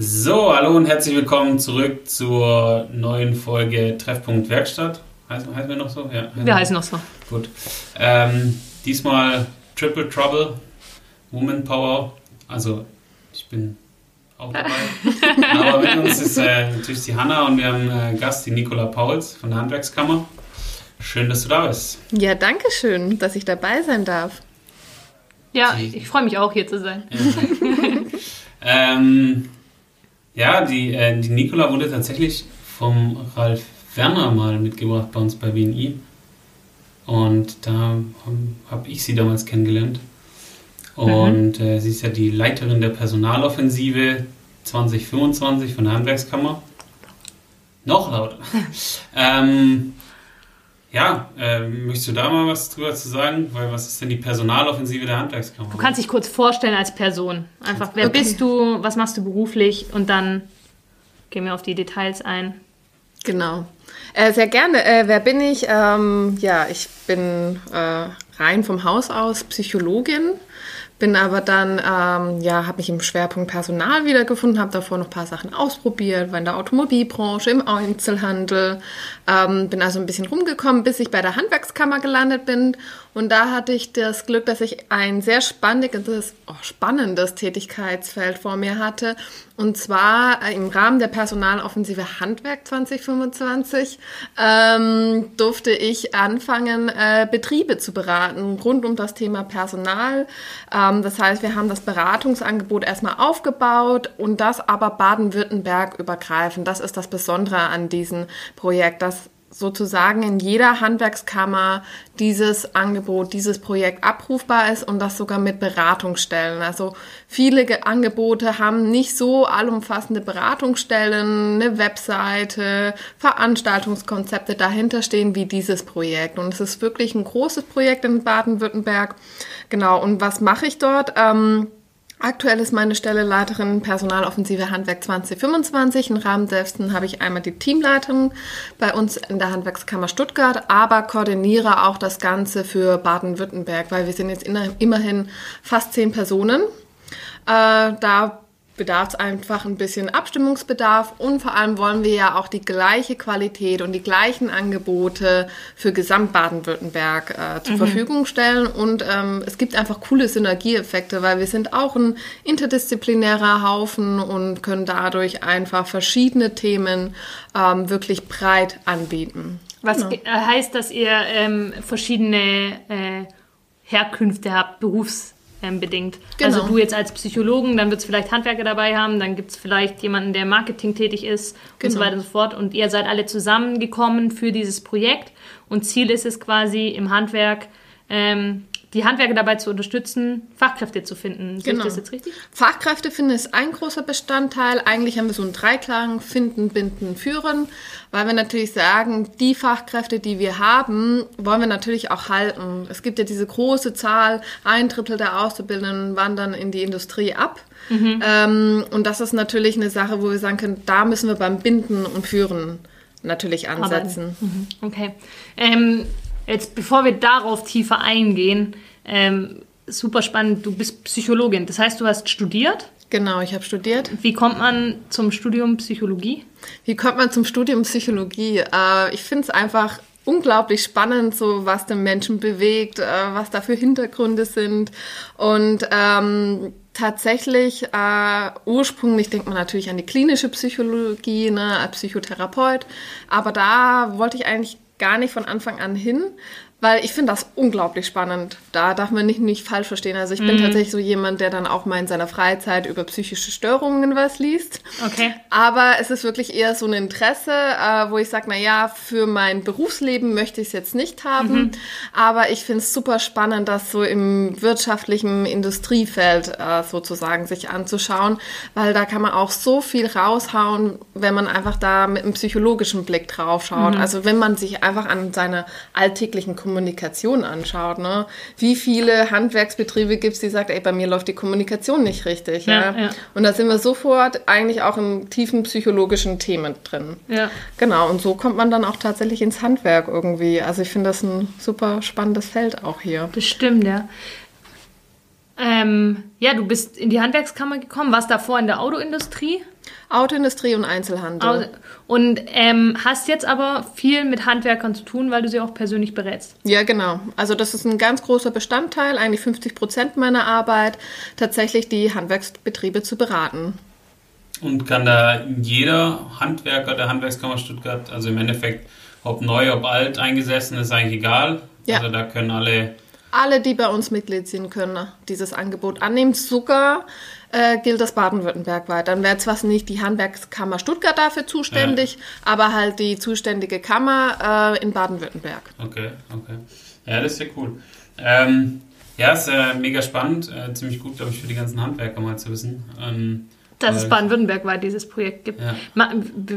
So, hallo und herzlich willkommen zurück zur neuen Folge Treffpunkt Werkstatt. Heißen, heißen wir noch so? Ja, heißen wir heißen noch so. Gut. Ähm, diesmal Triple Trouble, Woman Power. Also, ich bin auch dabei. Aber mit uns ist äh, natürlich die Hanna und wir haben äh, Gast, die Nicola Pauls von der Handwerkskammer. Schön, dass du da bist. Ja, danke schön, dass ich dabei sein darf. Ja, ich freue mich auch, hier zu sein. ähm, ja, die, äh, die Nicola wurde tatsächlich vom Ralf Werner mal mitgebracht bei uns bei WNI. Und da habe hab ich sie damals kennengelernt. Und mhm. äh, sie ist ja die Leiterin der Personaloffensive 2025 von der Handwerkskammer. Noch lauter. ähm, ja, äh, möchtest du da mal was drüber zu sagen? Weil was ist denn die Personaloffensive der Handwerkskammer? Du kannst dich kurz vorstellen als Person. Einfach, wer okay. bist du, was machst du beruflich und dann gehen wir auf die Details ein. Genau. Äh, sehr gerne. Äh, wer bin ich? Ähm, ja, ich bin äh, rein vom Haus aus Psychologin bin aber dann, ähm, ja, habe mich im Schwerpunkt Personal wiedergefunden, habe davor noch ein paar Sachen ausprobiert, war in der Automobilbranche, im Einzelhandel, ähm, bin also ein bisschen rumgekommen, bis ich bei der Handwerkskammer gelandet bin. Und da hatte ich das Glück, dass ich ein sehr spannendes, oh, spannendes Tätigkeitsfeld vor mir hatte. Und zwar äh, im Rahmen der Personaloffensive Handwerk 2025 ähm, durfte ich anfangen, äh, Betriebe zu beraten rund um das Thema Personal. Ähm, das heißt, wir haben das Beratungsangebot erstmal aufgebaut und das aber Baden-Württemberg übergreifend. Das ist das Besondere an diesem Projekt, dass sozusagen in jeder Handwerkskammer dieses Angebot, dieses Projekt abrufbar ist und das sogar mit Beratungsstellen. Also viele Angebote haben nicht so allumfassende Beratungsstellen, eine Webseite, Veranstaltungskonzepte dahinter stehen wie dieses Projekt. Und es ist wirklich ein großes Projekt in Baden-Württemberg. Genau. Und was mache ich dort? Ähm, Aktuell ist meine Stelle Leiterin Personaloffensive Handwerk 2025. Im Rahmen dessen habe ich einmal die Teamleitung bei uns in der Handwerkskammer Stuttgart, aber koordiniere auch das Ganze für Baden-Württemberg, weil wir sind jetzt immerhin fast zehn Personen. Äh, da bedarf es einfach ein bisschen Abstimmungsbedarf und vor allem wollen wir ja auch die gleiche Qualität und die gleichen Angebote für Gesamt Baden-Württemberg äh, zur mhm. Verfügung stellen und ähm, es gibt einfach coole Synergieeffekte, weil wir sind auch ein interdisziplinärer Haufen und können dadurch einfach verschiedene Themen ähm, wirklich breit anbieten. Was genau. heißt, dass ihr ähm, verschiedene äh, Herkünfte habt, Berufs ähm, bedingt. Genau. Also du jetzt als Psychologen, dann wird es vielleicht Handwerker dabei haben, dann gibt es vielleicht jemanden, der Marketing tätig ist genau. und so genau. weiter und so fort. Und ihr seid alle zusammengekommen für dieses Projekt und Ziel ist es quasi im Handwerk ähm, die Handwerker dabei zu unterstützen, Fachkräfte zu finden. Sehe genau. ich das jetzt richtig? Fachkräfte finden ist ein großer Bestandteil. Eigentlich haben wir so einen Dreiklang, finden, binden, führen, weil wir natürlich sagen, die Fachkräfte, die wir haben, wollen wir natürlich auch halten. Es gibt ja diese große Zahl, ein Drittel der Auszubildenden wandern in die Industrie ab. Mhm. Ähm, und das ist natürlich eine Sache, wo wir sagen können, da müssen wir beim Binden und Führen natürlich ansetzen. Mhm. Okay. Ähm, Jetzt, bevor wir darauf tiefer eingehen, ähm, super spannend, du bist Psychologin. Das heißt, du hast studiert? Genau, ich habe studiert. Wie kommt man zum Studium Psychologie? Wie kommt man zum Studium Psychologie? Äh, ich finde es einfach unglaublich spannend, so was den Menschen bewegt, äh, was da für Hintergründe sind. Und ähm, tatsächlich, äh, ursprünglich denkt man natürlich an die klinische Psychologie, ne, als Psychotherapeut. Aber da wollte ich eigentlich gar nicht von Anfang an hin, weil ich finde das unglaublich spannend. Da darf man nicht, nicht falsch verstehen. Also ich mhm. bin tatsächlich so jemand, der dann auch mal in seiner Freizeit über psychische Störungen was liest. Okay. Aber es ist wirklich eher so ein Interesse, äh, wo ich sage, na ja, für mein Berufsleben möchte ich es jetzt nicht haben. Mhm. Aber ich finde es super spannend, das so im wirtschaftlichen Industriefeld äh, sozusagen sich anzuschauen, weil da kann man auch so viel raushauen, wenn man einfach da mit einem psychologischen Blick drauf schaut. Mhm. Also wenn man sich einfach an seine alltäglichen Kommunikation anschaut. Ne? Wie viele Handwerksbetriebe gibt es, die sagen, ey, bei mir läuft die Kommunikation nicht richtig. Ja, ja? Und da sind wir sofort eigentlich auch im tiefen psychologischen Themen drin. Ja. Genau, und so kommt man dann auch tatsächlich ins Handwerk irgendwie. Also ich finde das ein super spannendes Feld auch hier. Bestimmt, ja. Ähm, ja, du bist in die Handwerkskammer gekommen, warst davor in der Autoindustrie? Autoindustrie und Einzelhandel. Und ähm, hast jetzt aber viel mit Handwerkern zu tun, weil du sie auch persönlich berätst. Ja, genau. Also das ist ein ganz großer Bestandteil, eigentlich 50 Prozent meiner Arbeit, tatsächlich die Handwerksbetriebe zu beraten. Und kann da jeder Handwerker der Handwerkskammer Stuttgart, also im Endeffekt, ob neu, ob alt eingesessen, ist eigentlich egal. Ja. Also da können alle. Alle, die bei uns Mitglied sind, können dieses Angebot annehmen. Sogar äh, gilt das Baden-Württemberg weit. Dann wäre zwar nicht die Handwerkskammer Stuttgart dafür zuständig, ja. aber halt die zuständige Kammer äh, in Baden-Württemberg. Okay, okay. Ja, das ist ja cool. Ähm, ja, ist äh, mega spannend. Äh, ziemlich gut, glaube ich, für die ganzen Handwerker mal zu wissen. Ähm, dass es Baden-Württemberg weit dieses Projekt gibt. Ja.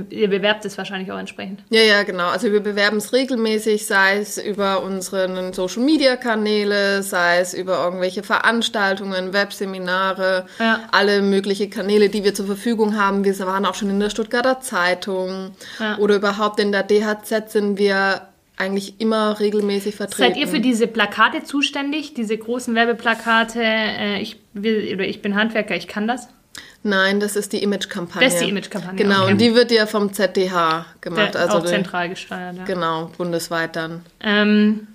Ihr bewerbt es wahrscheinlich auch entsprechend. Ja, ja, genau. Also wir bewerben es regelmäßig, sei es über unsere Social-Media-Kanäle, sei es über irgendwelche Veranstaltungen, Webseminare, ja. alle möglichen Kanäle, die wir zur Verfügung haben. Wir waren auch schon in der Stuttgarter Zeitung ja. oder überhaupt in der DHZ sind wir eigentlich immer regelmäßig vertreten. Seid ihr für diese Plakate zuständig, diese großen Werbeplakate? Äh, ich, will, oder ich bin Handwerker, ich kann das? Nein, das ist die Image-Kampagne. Das ist die Image-Kampagne. Genau, okay. und die wird ja vom ZDH gemacht. Der, also auch zentral gesteuert, ja. Genau, bundesweit dann. Ähm,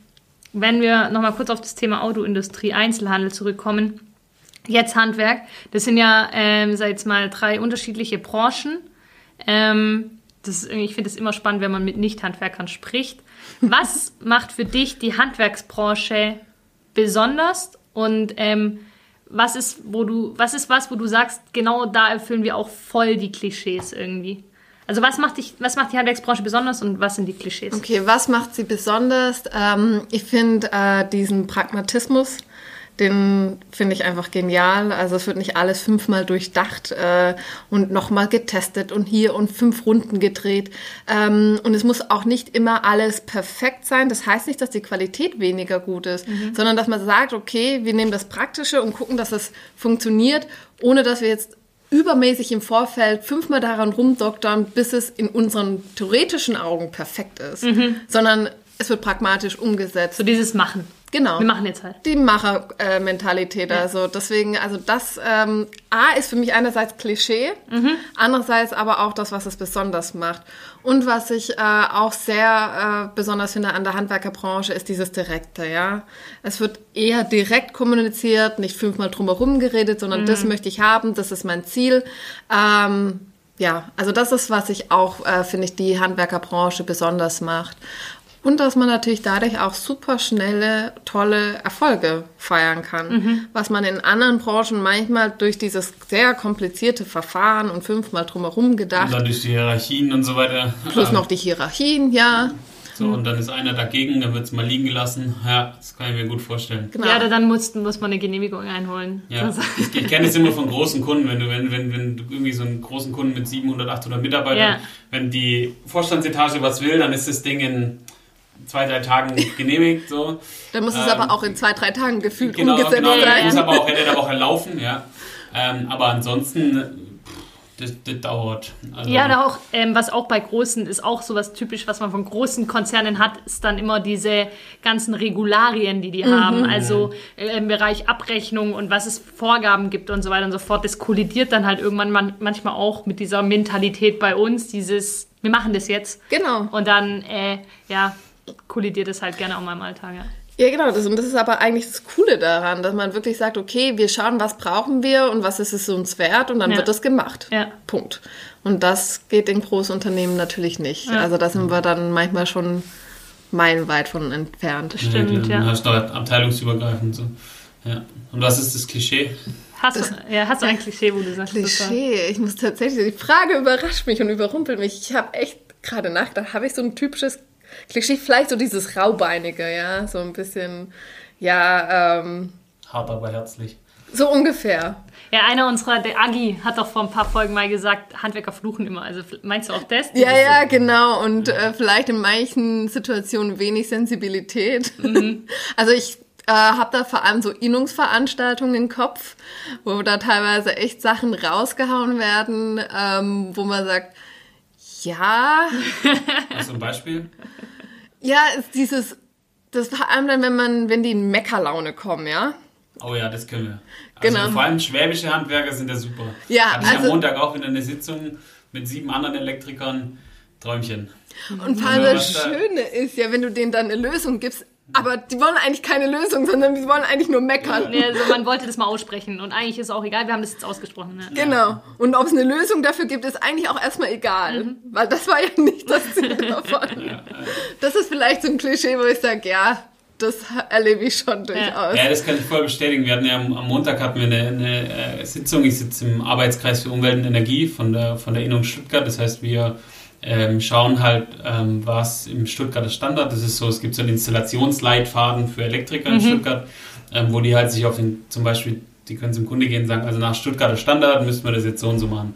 wenn wir nochmal kurz auf das Thema Autoindustrie, Einzelhandel zurückkommen. Jetzt Handwerk. Das sind ja, ähm, sag jetzt mal, drei unterschiedliche Branchen. Ähm, das, ich finde es immer spannend, wenn man mit Nicht-Handwerkern spricht. Was macht für dich die Handwerksbranche besonders und ähm, was ist, wo du, was ist was, wo du sagst, genau da erfüllen wir auch voll die Klischees irgendwie? Also was macht, dich, was macht die Handwerksbranche besonders und was sind die Klischees? Okay, was macht sie besonders? Ähm, ich finde äh, diesen Pragmatismus den finde ich einfach genial. Also es wird nicht alles fünfmal durchdacht äh, und nochmal getestet und hier und fünf Runden gedreht. Ähm, und es muss auch nicht immer alles perfekt sein. Das heißt nicht, dass die Qualität weniger gut ist, mhm. sondern dass man sagt, okay, wir nehmen das Praktische und gucken, dass es funktioniert, ohne dass wir jetzt übermäßig im Vorfeld fünfmal daran rumdoktern, bis es in unseren theoretischen Augen perfekt ist, mhm. sondern es wird pragmatisch umgesetzt. So dieses Machen. Genau. Wir machen jetzt halt. Die Machermentalität. Ja. Also deswegen, also das ähm, A ist für mich einerseits Klischee, mhm. andererseits aber auch das, was es besonders macht. Und was ich äh, auch sehr äh, besonders finde an der Handwerkerbranche, ist dieses Direkte, ja. Es wird eher direkt kommuniziert, nicht fünfmal drumherum geredet, sondern mhm. das möchte ich haben, das ist mein Ziel. Ähm, ja, also das ist, was ich auch, äh, finde ich, die Handwerkerbranche besonders macht. Und dass man natürlich dadurch auch super schnelle, tolle Erfolge feiern kann. Mhm. Was man in anderen Branchen manchmal durch dieses sehr komplizierte Verfahren und fünfmal drumherum gedacht. Und dann durch die Hierarchien und so weiter. Plus noch die Hierarchien, ja. So, und dann ist einer dagegen, dann wird es mal liegen gelassen. Ja, das kann ich mir gut vorstellen. Genau. Ja, dann muss, muss man eine Genehmigung einholen. Ja, ich, ich kenne es immer von großen Kunden, wenn du, wenn, wenn, wenn du irgendwie so einen großen Kunden mit 700, 800 Mitarbeitern, ja. wenn die Vorstandsetage was will, dann ist das Ding in zwei, drei Tagen genehmigt. So. Dann muss ähm, es aber auch in zwei, drei Tagen gefühlt genau, umgesetzt genau, sein. Muss aber auch in der Woche laufen, ja. Ähm, aber ansonsten, das, das dauert. Also ja, da auch, ähm, was auch bei großen ist auch sowas typisch, was man von großen Konzernen hat, ist dann immer diese ganzen Regularien, die die mhm. haben. Also äh, im Bereich Abrechnung und was es Vorgaben gibt und so weiter und so fort. Das kollidiert dann halt irgendwann man, manchmal auch mit dieser Mentalität bei uns, dieses, wir machen das jetzt. Genau. Und dann, äh, ja, kollidiert es halt gerne auch mal im Alltag, ja. Ja, genau. Das, und das ist aber eigentlich das Coole daran, dass man wirklich sagt, okay, wir schauen, was brauchen wir und was ist es uns wert und dann ja. wird das gemacht. Ja. Punkt. Und das geht in Großunternehmen natürlich nicht. Ja. Also da sind wir dann manchmal schon meilenweit von entfernt. Das stimmt, ja. ja. Dann hast du abteilungsübergreifend so. Ja. Und was ist das Klischee? Hast, das, du, ja, hast du ein Klischee, wo du sagst? Klischee. Ich muss tatsächlich, die Frage überrascht mich und überrumpelt mich. Ich habe echt gerade nachgedacht, habe ich so ein typisches Klischee, vielleicht so dieses Raubeinige, ja, so ein bisschen, ja, ähm, Hart, aber herzlich. So ungefähr. Ja, einer unserer, der Agi, hat doch vor ein paar Folgen mal gesagt, Handwerker fluchen immer. Also meinst du auch das? Ja, ja, genau. Und äh, vielleicht in manchen Situationen wenig Sensibilität. Mhm. Also ich äh, habe da vor allem so Innungsveranstaltungen im Kopf, wo da teilweise echt Sachen rausgehauen werden, ähm, wo man sagt, ja. Hast du ein Beispiel? Ja, ist dieses, das vor allem dann, wenn man, wenn die in Meckerlaune kommen, ja. Oh ja, das können wir. Also genau. vor allem schwäbische Handwerker sind ja super. Ja, Hatte ich also, am Montag auch wieder eine Sitzung mit sieben anderen Elektrikern. Träumchen. Und vor allem das Schöne ist ja, wenn du denen dann eine Lösung gibst, aber die wollen eigentlich keine Lösung, sondern die wollen eigentlich nur meckern. Ja, also man wollte das mal aussprechen und eigentlich ist es auch egal, wir haben das jetzt ausgesprochen. Ja. Genau. Und ob es eine Lösung dafür gibt, ist eigentlich auch erstmal egal. Mhm. Weil das war ja nicht das Ziel davon. Das ist vielleicht so ein Klischee, wo ich sage, ja, das erlebe ich schon durchaus. Ja, das kann ich voll bestätigen. Wir hatten ja am, am Montag hatten wir eine, eine äh, Sitzung. Ich sitze im Arbeitskreis für Umwelt und Energie von der, von der Innung Stuttgart. Das heißt, wir ähm, schauen halt, ähm, was im Stuttgarter Standard, das ist so, es gibt so einen Installationsleitfaden für Elektriker in mhm. Stuttgart, ähm, wo die halt sich auf den, zum Beispiel, die können zum Kunde gehen und sagen, also nach Stuttgarter Standard müssen wir das jetzt so und so machen.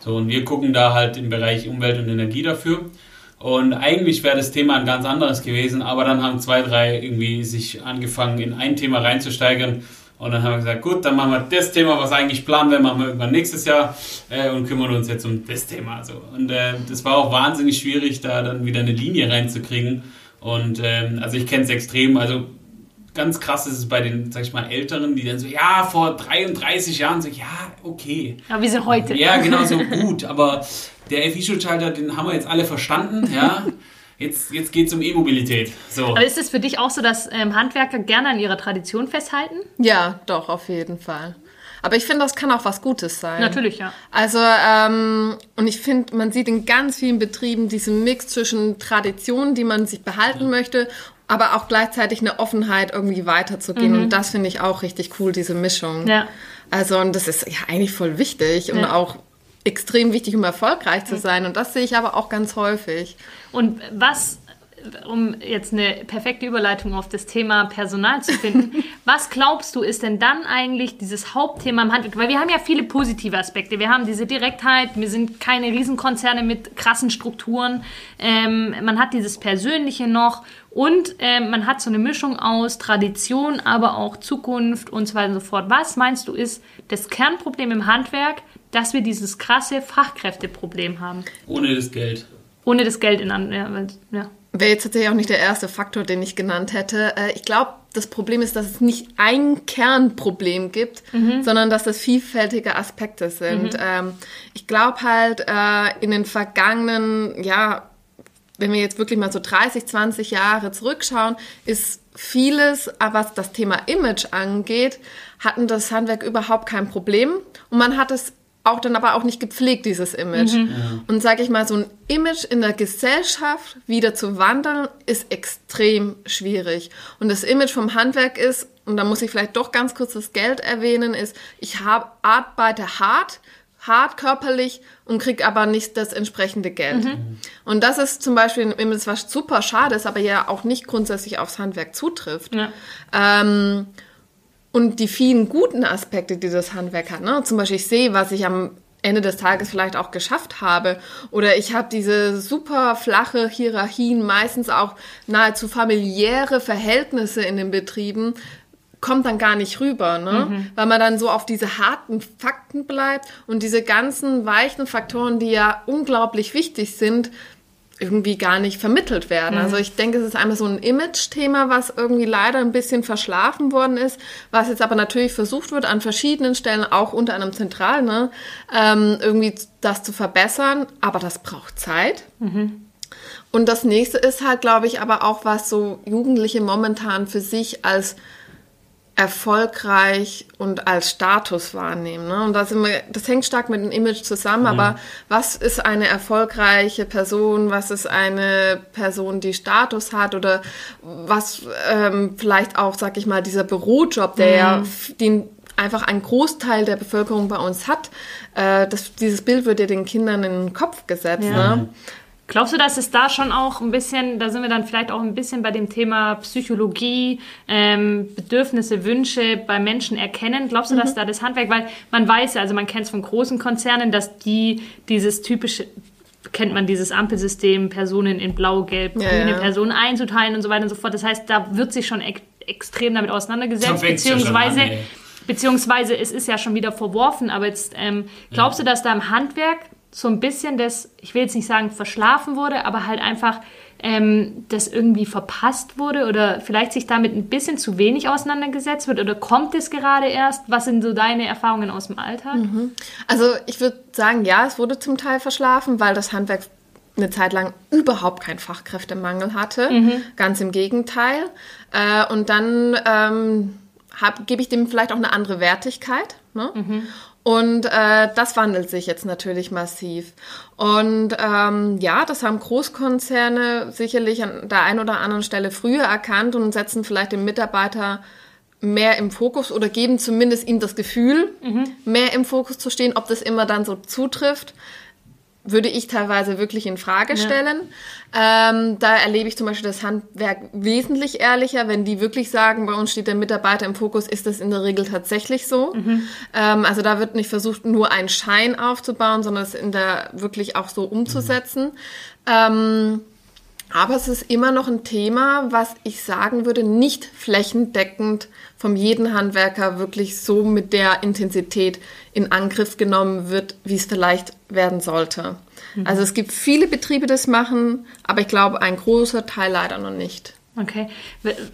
So, und wir gucken da halt im Bereich Umwelt und Energie dafür. Und eigentlich wäre das Thema ein ganz anderes gewesen, aber dann haben zwei, drei irgendwie sich angefangen, in ein Thema reinzusteigern. Und dann haben wir gesagt, gut, dann machen wir das Thema, was eigentlich planen wir, machen wir irgendwann nächstes Jahr äh, und kümmern uns jetzt um das Thema. So. Und äh, das war auch wahnsinnig schwierig, da dann wieder eine Linie reinzukriegen. Und ähm, also ich kenne es extrem, also ganz krass ist es bei den, sag ich mal, Älteren, die dann so, ja, vor 33 Jahren so, ja, okay. Aber wie sie heute. Ja, genau, so gut. Aber der FI-Schutzschalter, den haben wir jetzt alle verstanden, ja. Jetzt, jetzt geht es um E-Mobilität. So. Aber ist es für dich auch so, dass ähm, Handwerker gerne an ihrer Tradition festhalten? Ja, doch, auf jeden Fall. Aber ich finde, das kann auch was Gutes sein. Natürlich, ja. Also, ähm, und ich finde, man sieht in ganz vielen Betrieben diesen Mix zwischen Traditionen, die man sich behalten ja. möchte, aber auch gleichzeitig eine Offenheit, irgendwie weiterzugehen. Mhm. Und das finde ich auch richtig cool, diese Mischung. Ja. Also, und das ist ja eigentlich voll wichtig ja. und auch extrem wichtig, um erfolgreich zu sein. Und das sehe ich aber auch ganz häufig. Und was um jetzt eine perfekte Überleitung auf das Thema Personal zu finden, was glaubst du, ist denn dann eigentlich dieses Hauptthema im Handwerk? Weil wir haben ja viele positive Aspekte. Wir haben diese Direktheit, wir sind keine Riesenkonzerne mit krassen Strukturen, ähm, man hat dieses Persönliche noch und ähm, man hat so eine Mischung aus Tradition, aber auch Zukunft und so weiter und so fort. Was meinst du, ist das Kernproblem im Handwerk, dass wir dieses krasse Fachkräfteproblem haben. Ohne das Geld. Ohne das Geld in ja, ja. Wäre jetzt tatsächlich auch nicht der erste Faktor, den ich genannt hätte. Äh, ich glaube, das Problem ist, dass es nicht ein Kernproblem gibt, mhm. sondern dass das vielfältige Aspekte sind. Mhm. Ähm, ich glaube halt, äh, in den vergangenen, ja, wenn wir jetzt wirklich mal so 30, 20 Jahre zurückschauen, ist vieles, was das Thema Image angeht, hatten das Handwerk überhaupt kein Problem. Und man hat es auch dann aber auch nicht gepflegt, dieses Image. Mhm. Ja. Und sage ich mal, so ein Image in der Gesellschaft wieder zu wandeln, ist extrem schwierig. Und das Image vom Handwerk ist, und da muss ich vielleicht doch ganz kurz das Geld erwähnen, ist, ich habe arbeite hart, hart körperlich und kriege aber nicht das entsprechende Geld. Mhm. Und das ist zum Beispiel ein Image, was super schade ist, aber ja auch nicht grundsätzlich aufs Handwerk zutrifft. Ja. Ähm, und die vielen guten Aspekte, die das Handwerk hat. Ne? Zum Beispiel, ich sehe, was ich am Ende des Tages vielleicht auch geschafft habe. Oder ich habe diese super flache Hierarchien, meistens auch nahezu familiäre Verhältnisse in den Betrieben, kommt dann gar nicht rüber, ne? Mhm. weil man dann so auf diese harten Fakten bleibt und diese ganzen weichen Faktoren, die ja unglaublich wichtig sind, irgendwie gar nicht vermittelt werden. Mhm. Also ich denke, es ist einmal so ein Image-Thema, was irgendwie leider ein bisschen verschlafen worden ist, was jetzt aber natürlich versucht wird, an verschiedenen Stellen, auch unter anderem zentral, ne, ähm, irgendwie das zu verbessern. Aber das braucht Zeit. Mhm. Und das nächste ist halt, glaube ich, aber auch, was so Jugendliche momentan für sich als erfolgreich und als Status wahrnehmen. Ne? Und das, wir, das, hängt stark mit dem Image zusammen, mhm. aber was ist eine erfolgreiche Person, was ist eine Person, die Status hat oder was ähm, vielleicht auch, sag ich mal, dieser Bürojob, der mhm. ja den einfach ein Großteil der Bevölkerung bei uns hat, äh, das, dieses Bild wird ja den Kindern in den Kopf gesetzt. Ja. Ne? Glaubst du, dass es da schon auch ein bisschen, da sind wir dann vielleicht auch ein bisschen bei dem Thema Psychologie, ähm, Bedürfnisse, Wünsche bei Menschen erkennen? Glaubst du, mhm. dass da das Handwerk, weil man weiß ja, also man kennt es von großen Konzernen, dass die dieses typische, kennt man dieses Ampelsystem, Personen in blau, gelb, grüne ja, ja. Personen einzuteilen und so weiter und so fort. Das heißt, da wird sich schon ek extrem damit auseinandergesetzt, beziehungsweise, an, beziehungsweise es ist ja schon wieder verworfen, aber jetzt ähm, glaubst ja. du, dass da im Handwerk so ein bisschen das, ich will jetzt nicht sagen verschlafen wurde, aber halt einfach ähm, das irgendwie verpasst wurde oder vielleicht sich damit ein bisschen zu wenig auseinandergesetzt wird oder kommt es gerade erst? Was sind so deine Erfahrungen aus dem Alltag? Mhm. Also ich würde sagen, ja, es wurde zum Teil verschlafen, weil das Handwerk eine Zeit lang überhaupt keinen Fachkräftemangel hatte. Mhm. Ganz im Gegenteil. Äh, und dann ähm, gebe ich dem vielleicht auch eine andere Wertigkeit. Ne? Mhm. Und äh, das wandelt sich jetzt natürlich massiv. Und ähm, ja, das haben Großkonzerne sicherlich an der einen oder anderen Stelle früher erkannt und setzen vielleicht den Mitarbeiter mehr im Fokus oder geben zumindest ihm das Gefühl, mhm. mehr im Fokus zu stehen. Ob das immer dann so zutrifft, würde ich teilweise wirklich in Frage stellen. Ja. Ähm, da erlebe ich zum Beispiel das Handwerk wesentlich ehrlicher. Wenn die wirklich sagen, bei uns steht der Mitarbeiter im Fokus, ist das in der Regel tatsächlich so. Mhm. Ähm, also da wird nicht versucht, nur einen Schein aufzubauen, sondern es in der wirklich auch so umzusetzen. Mhm. Ähm, aber es ist immer noch ein Thema, was ich sagen würde, nicht flächendeckend vom jeden Handwerker wirklich so mit der Intensität in Angriff genommen wird, wie es vielleicht werden sollte. Mhm. Also es gibt viele Betriebe, die das machen, aber ich glaube, ein großer Teil leider noch nicht. Okay.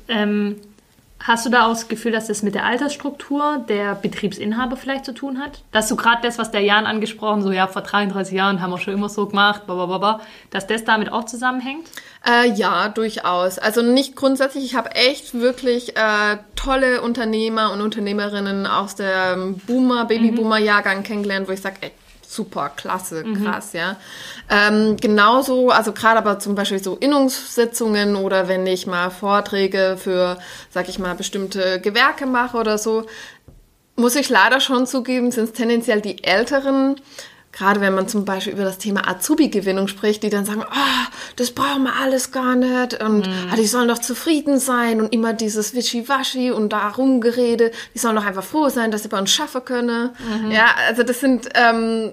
Ähm, Hast du da auch das Gefühl, dass das mit der Altersstruktur der Betriebsinhaber vielleicht zu tun hat? Dass du gerade das, was der Jan angesprochen, so ja, vor 33 Jahren haben wir schon immer so gemacht, blablabla, dass das damit auch zusammenhängt? Äh, ja, durchaus. Also nicht grundsätzlich. Ich habe echt wirklich äh, tolle Unternehmer und Unternehmerinnen aus der Boomer, Babyboomer-Jahrgang kennengelernt, wo ich sage, ey, super, klasse, mhm. krass, mhm. ja. Ähm, genauso, also gerade aber zum Beispiel so Innungssitzungen oder wenn ich mal Vorträge für, sag ich mal, bestimmte Gewerke mache oder so, muss ich leider schon zugeben, sind es tendenziell die Älteren, gerade wenn man zum Beispiel über das Thema Azubi-Gewinnung spricht, die dann sagen, oh, das brauchen wir alles gar nicht und mhm. ah, die sollen doch zufrieden sein und immer dieses Wischiwaschi und da rumgerede, die sollen doch einfach froh sein, dass sie bei uns schaffen können. Mhm. Ja, also das sind ähm,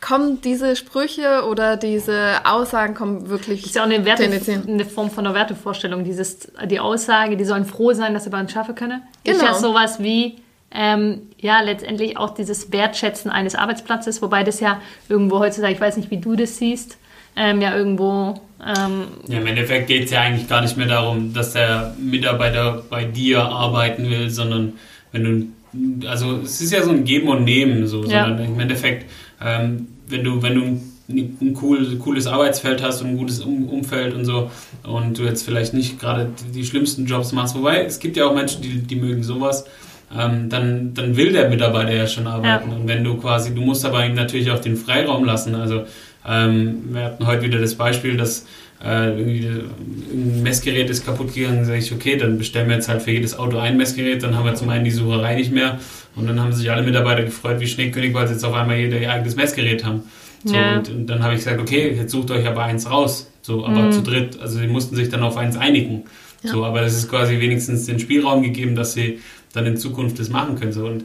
kommen diese Sprüche oder diese Aussagen kommen wirklich. Das ist ja auch eine, Werte, eine Form von einer Wertevorstellung. Dieses, die Aussage, die sollen froh sein, dass sie bei uns schaffen können. Genau. Ist ja sowas wie, ähm, ja, letztendlich auch dieses Wertschätzen eines Arbeitsplatzes, wobei das ja irgendwo heutzutage, ich weiß nicht, wie du das siehst, ähm, ja irgendwo. Ähm, ja, im Endeffekt geht es ja eigentlich gar nicht mehr darum, dass der Mitarbeiter bei dir arbeiten will, sondern wenn du, also es ist ja so ein Geben und Nehmen, so, ja. sondern im Endeffekt ähm, wenn du, wenn du ein, cool, cooles Arbeitsfeld hast und ein gutes um Umfeld und so und du jetzt vielleicht nicht gerade die, die, schlimmsten Jobs machst, wobei es gibt ja auch Menschen, die, die mögen sowas, ähm, dann, dann will der Mitarbeiter ja schon arbeiten. Ja. Und wenn du quasi, du musst aber ihm natürlich auch den Freiraum lassen. Also ähm, wir hatten heute wieder das Beispiel, dass äh, irgendwie ein Messgerät ist kaputt gegangen, dann sage ich, okay, dann bestellen wir jetzt halt für jedes Auto ein Messgerät, dann haben wir zum einen die Sucherei nicht mehr und dann haben sich alle Mitarbeiter gefreut wie Schneekönig, weil sie jetzt auf einmal jeder ihr eigenes Messgerät haben. So, ja. und, und, dann habe ich gesagt, okay, jetzt sucht euch aber eins raus. So, aber mhm. zu dritt, also sie mussten sich dann auf eins einigen. Ja. So, aber das ist quasi wenigstens den Spielraum gegeben, dass sie dann in Zukunft das machen können. So. Und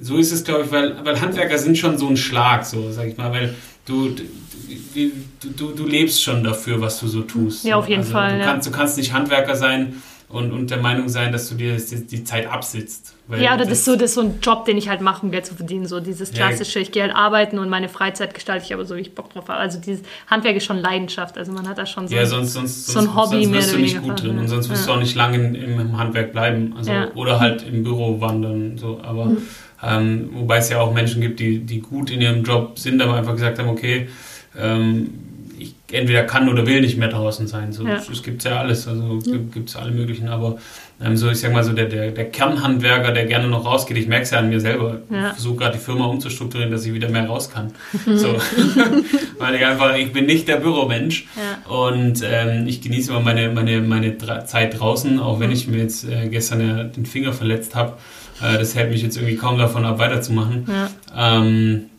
so ist es, glaube ich, weil, weil Handwerker sind schon so ein Schlag, so sag ich mal, weil du, du, du, du lebst schon dafür, was du so tust. Ja, auf jeden also, Fall. Du, kannst, du kannst nicht Handwerker sein und, und der Meinung sein, dass du dir die, die Zeit absitzt. ja, oder das, ist so, das ist so ein Job, den ich halt mache, um Geld zu verdienen. So dieses klassische, ja. ich gehe halt arbeiten und meine Freizeit gestalte ich aber so, wie ich Bock drauf habe. Also dieses Handwerk ist schon Leidenschaft. Also man hat da schon so, ja, sonst, sonst, so ein Hobby sonst wirst du nicht gut drin und sonst wirst ja. du auch nicht lange im, im Handwerk bleiben. Also, ja. Oder halt im Büro wandern. So. Aber mhm. ähm, wobei es ja auch Menschen gibt, die, die gut in ihrem Job sind, aber einfach gesagt haben, okay, ähm, ich entweder kann oder will nicht mehr draußen sein. So, ja. Es gibt ja alles, also gibt es alle möglichen, aber ähm, so, ich sag mal so, der, der, der Kernhandwerker, der gerne noch rausgeht, ich merke es ja an mir selber. Ja. Ich versuche gerade die Firma umzustrukturieren, dass ich wieder mehr raus kann. so. Weil ich einfach, ich bin nicht der Büromensch ja. und ähm, ich genieße immer meine, meine, meine Zeit draußen, auch wenn mhm. ich mir jetzt äh, gestern ja den Finger verletzt habe. Äh, das hält mich jetzt irgendwie kaum davon ab, weiterzumachen. Ja. Ähm,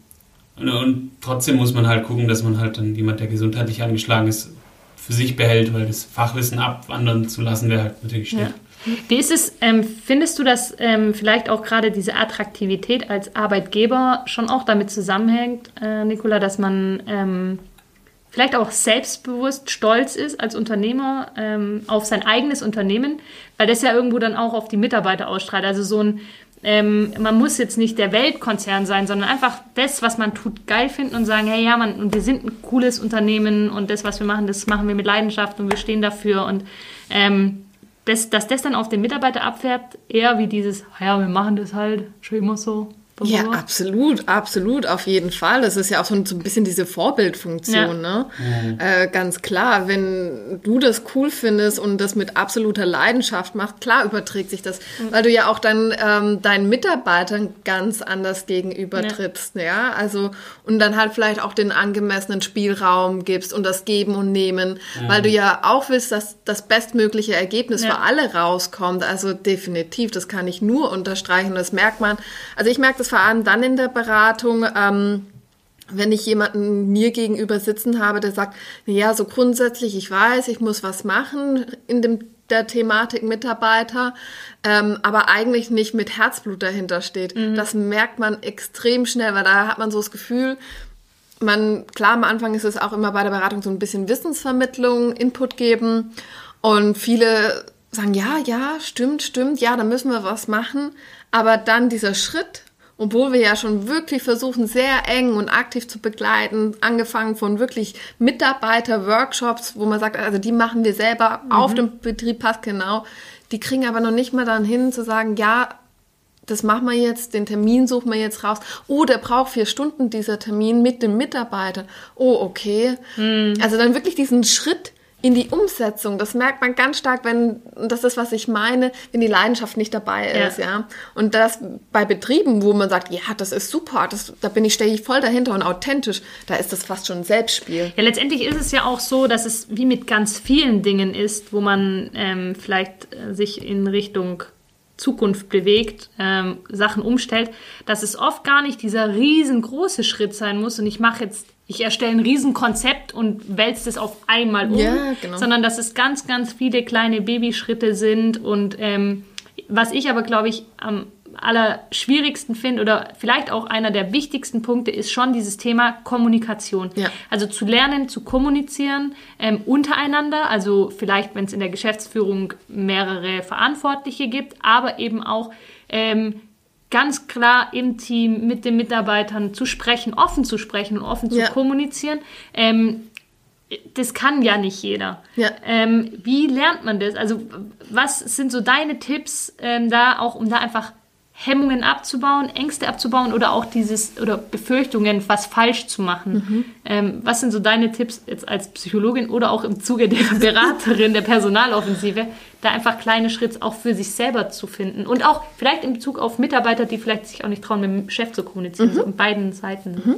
und, und, trotzdem muss man halt gucken, dass man halt dann jemand, der gesundheitlich angeschlagen ist, für sich behält, weil das Fachwissen abwandern zu lassen wäre halt natürlich schlecht. Ja. Wie ist es, ähm, findest du, dass ähm, vielleicht auch gerade diese Attraktivität als Arbeitgeber schon auch damit zusammenhängt, äh, Nicola, dass man ähm, vielleicht auch selbstbewusst stolz ist als Unternehmer ähm, auf sein eigenes Unternehmen, weil das ja irgendwo dann auch auf die Mitarbeiter ausstrahlt. Also so ein ähm, man muss jetzt nicht der Weltkonzern sein, sondern einfach das, was man tut, geil finden und sagen, hey ja, man, wir sind ein cooles Unternehmen und das, was wir machen, das machen wir mit Leidenschaft und wir stehen dafür und ähm, das, dass das dann auf den Mitarbeiter abfährt, eher wie dieses, ja, wir machen das halt schon immer so. Ja, absolut, absolut, auf jeden Fall. Das ist ja auch so ein, so ein bisschen diese Vorbildfunktion, ja. ne? Mhm. Äh, ganz klar, wenn du das cool findest und das mit absoluter Leidenschaft machst, klar überträgt sich das, mhm. weil du ja auch dann ähm, deinen Mitarbeitern ganz anders gegenüber trittst, ja. ja. Also, und dann halt vielleicht auch den angemessenen Spielraum gibst und das Geben und Nehmen, mhm. weil du ja auch willst, dass das bestmögliche Ergebnis ja. für alle rauskommt. Also definitiv, das kann ich nur unterstreichen. Das merkt man. Also ich merke das vor allem dann in der Beratung, ähm, wenn ich jemanden mir gegenüber sitzen habe, der sagt, ja, so grundsätzlich, ich weiß, ich muss was machen in dem, der Thematik Mitarbeiter, ähm, aber eigentlich nicht mit Herzblut dahinter steht. Mhm. Das merkt man extrem schnell, weil da hat man so das Gefühl, man, klar, am Anfang ist es auch immer bei der Beratung so ein bisschen Wissensvermittlung, Input geben und viele sagen, ja, ja, stimmt, stimmt, ja, da müssen wir was machen, aber dann dieser Schritt obwohl wir ja schon wirklich versuchen, sehr eng und aktiv zu begleiten, angefangen von wirklich Mitarbeiter-Workshops, wo man sagt, also die machen wir selber mhm. auf dem Betrieb, passt genau. Die kriegen aber noch nicht mal dann hin zu sagen, ja, das machen wir jetzt, den Termin suchen wir jetzt raus. Oh, der braucht vier Stunden, dieser Termin mit dem Mitarbeiter. Oh, okay. Mhm. Also dann wirklich diesen Schritt in die Umsetzung. Das merkt man ganz stark, wenn, das ist, was ich meine, wenn die Leidenschaft nicht dabei ist, ja. ja. Und das bei Betrieben, wo man sagt, ja, das ist super, das, da bin ich, stehe ich voll dahinter und authentisch, da ist das fast schon ein Selbstspiel. Ja, letztendlich ist es ja auch so, dass es wie mit ganz vielen Dingen ist, wo man ähm, vielleicht äh, sich in Richtung Zukunft bewegt, ähm, Sachen umstellt, dass es oft gar nicht dieser riesengroße Schritt sein muss und ich mache jetzt ich erstelle ein Riesenkonzept und wälze es auf einmal um, ja, genau. sondern dass es ganz, ganz viele kleine Babyschritte sind. Und ähm, was ich aber, glaube ich, am allerschwierigsten finde oder vielleicht auch einer der wichtigsten Punkte ist schon dieses Thema Kommunikation. Ja. Also zu lernen, zu kommunizieren ähm, untereinander, also vielleicht, wenn es in der Geschäftsführung mehrere Verantwortliche gibt, aber eben auch ähm, ganz klar im Team mit den Mitarbeitern zu sprechen, offen zu sprechen und offen ja. zu kommunizieren. Ähm, das kann ja nicht jeder. Ja. Ähm, wie lernt man das? Also was sind so deine Tipps ähm, da auch, um da einfach Hemmungen abzubauen, Ängste abzubauen oder auch dieses oder Befürchtungen, was falsch zu machen. Mhm. Ähm, was sind so deine Tipps jetzt als Psychologin oder auch im Zuge der Beraterin der Personaloffensive, da einfach kleine Schritte auch für sich selber zu finden und auch vielleicht in Bezug auf Mitarbeiter, die vielleicht sich auch nicht trauen, mit dem Chef zu kommunizieren, mhm. so in beiden Seiten. Mhm.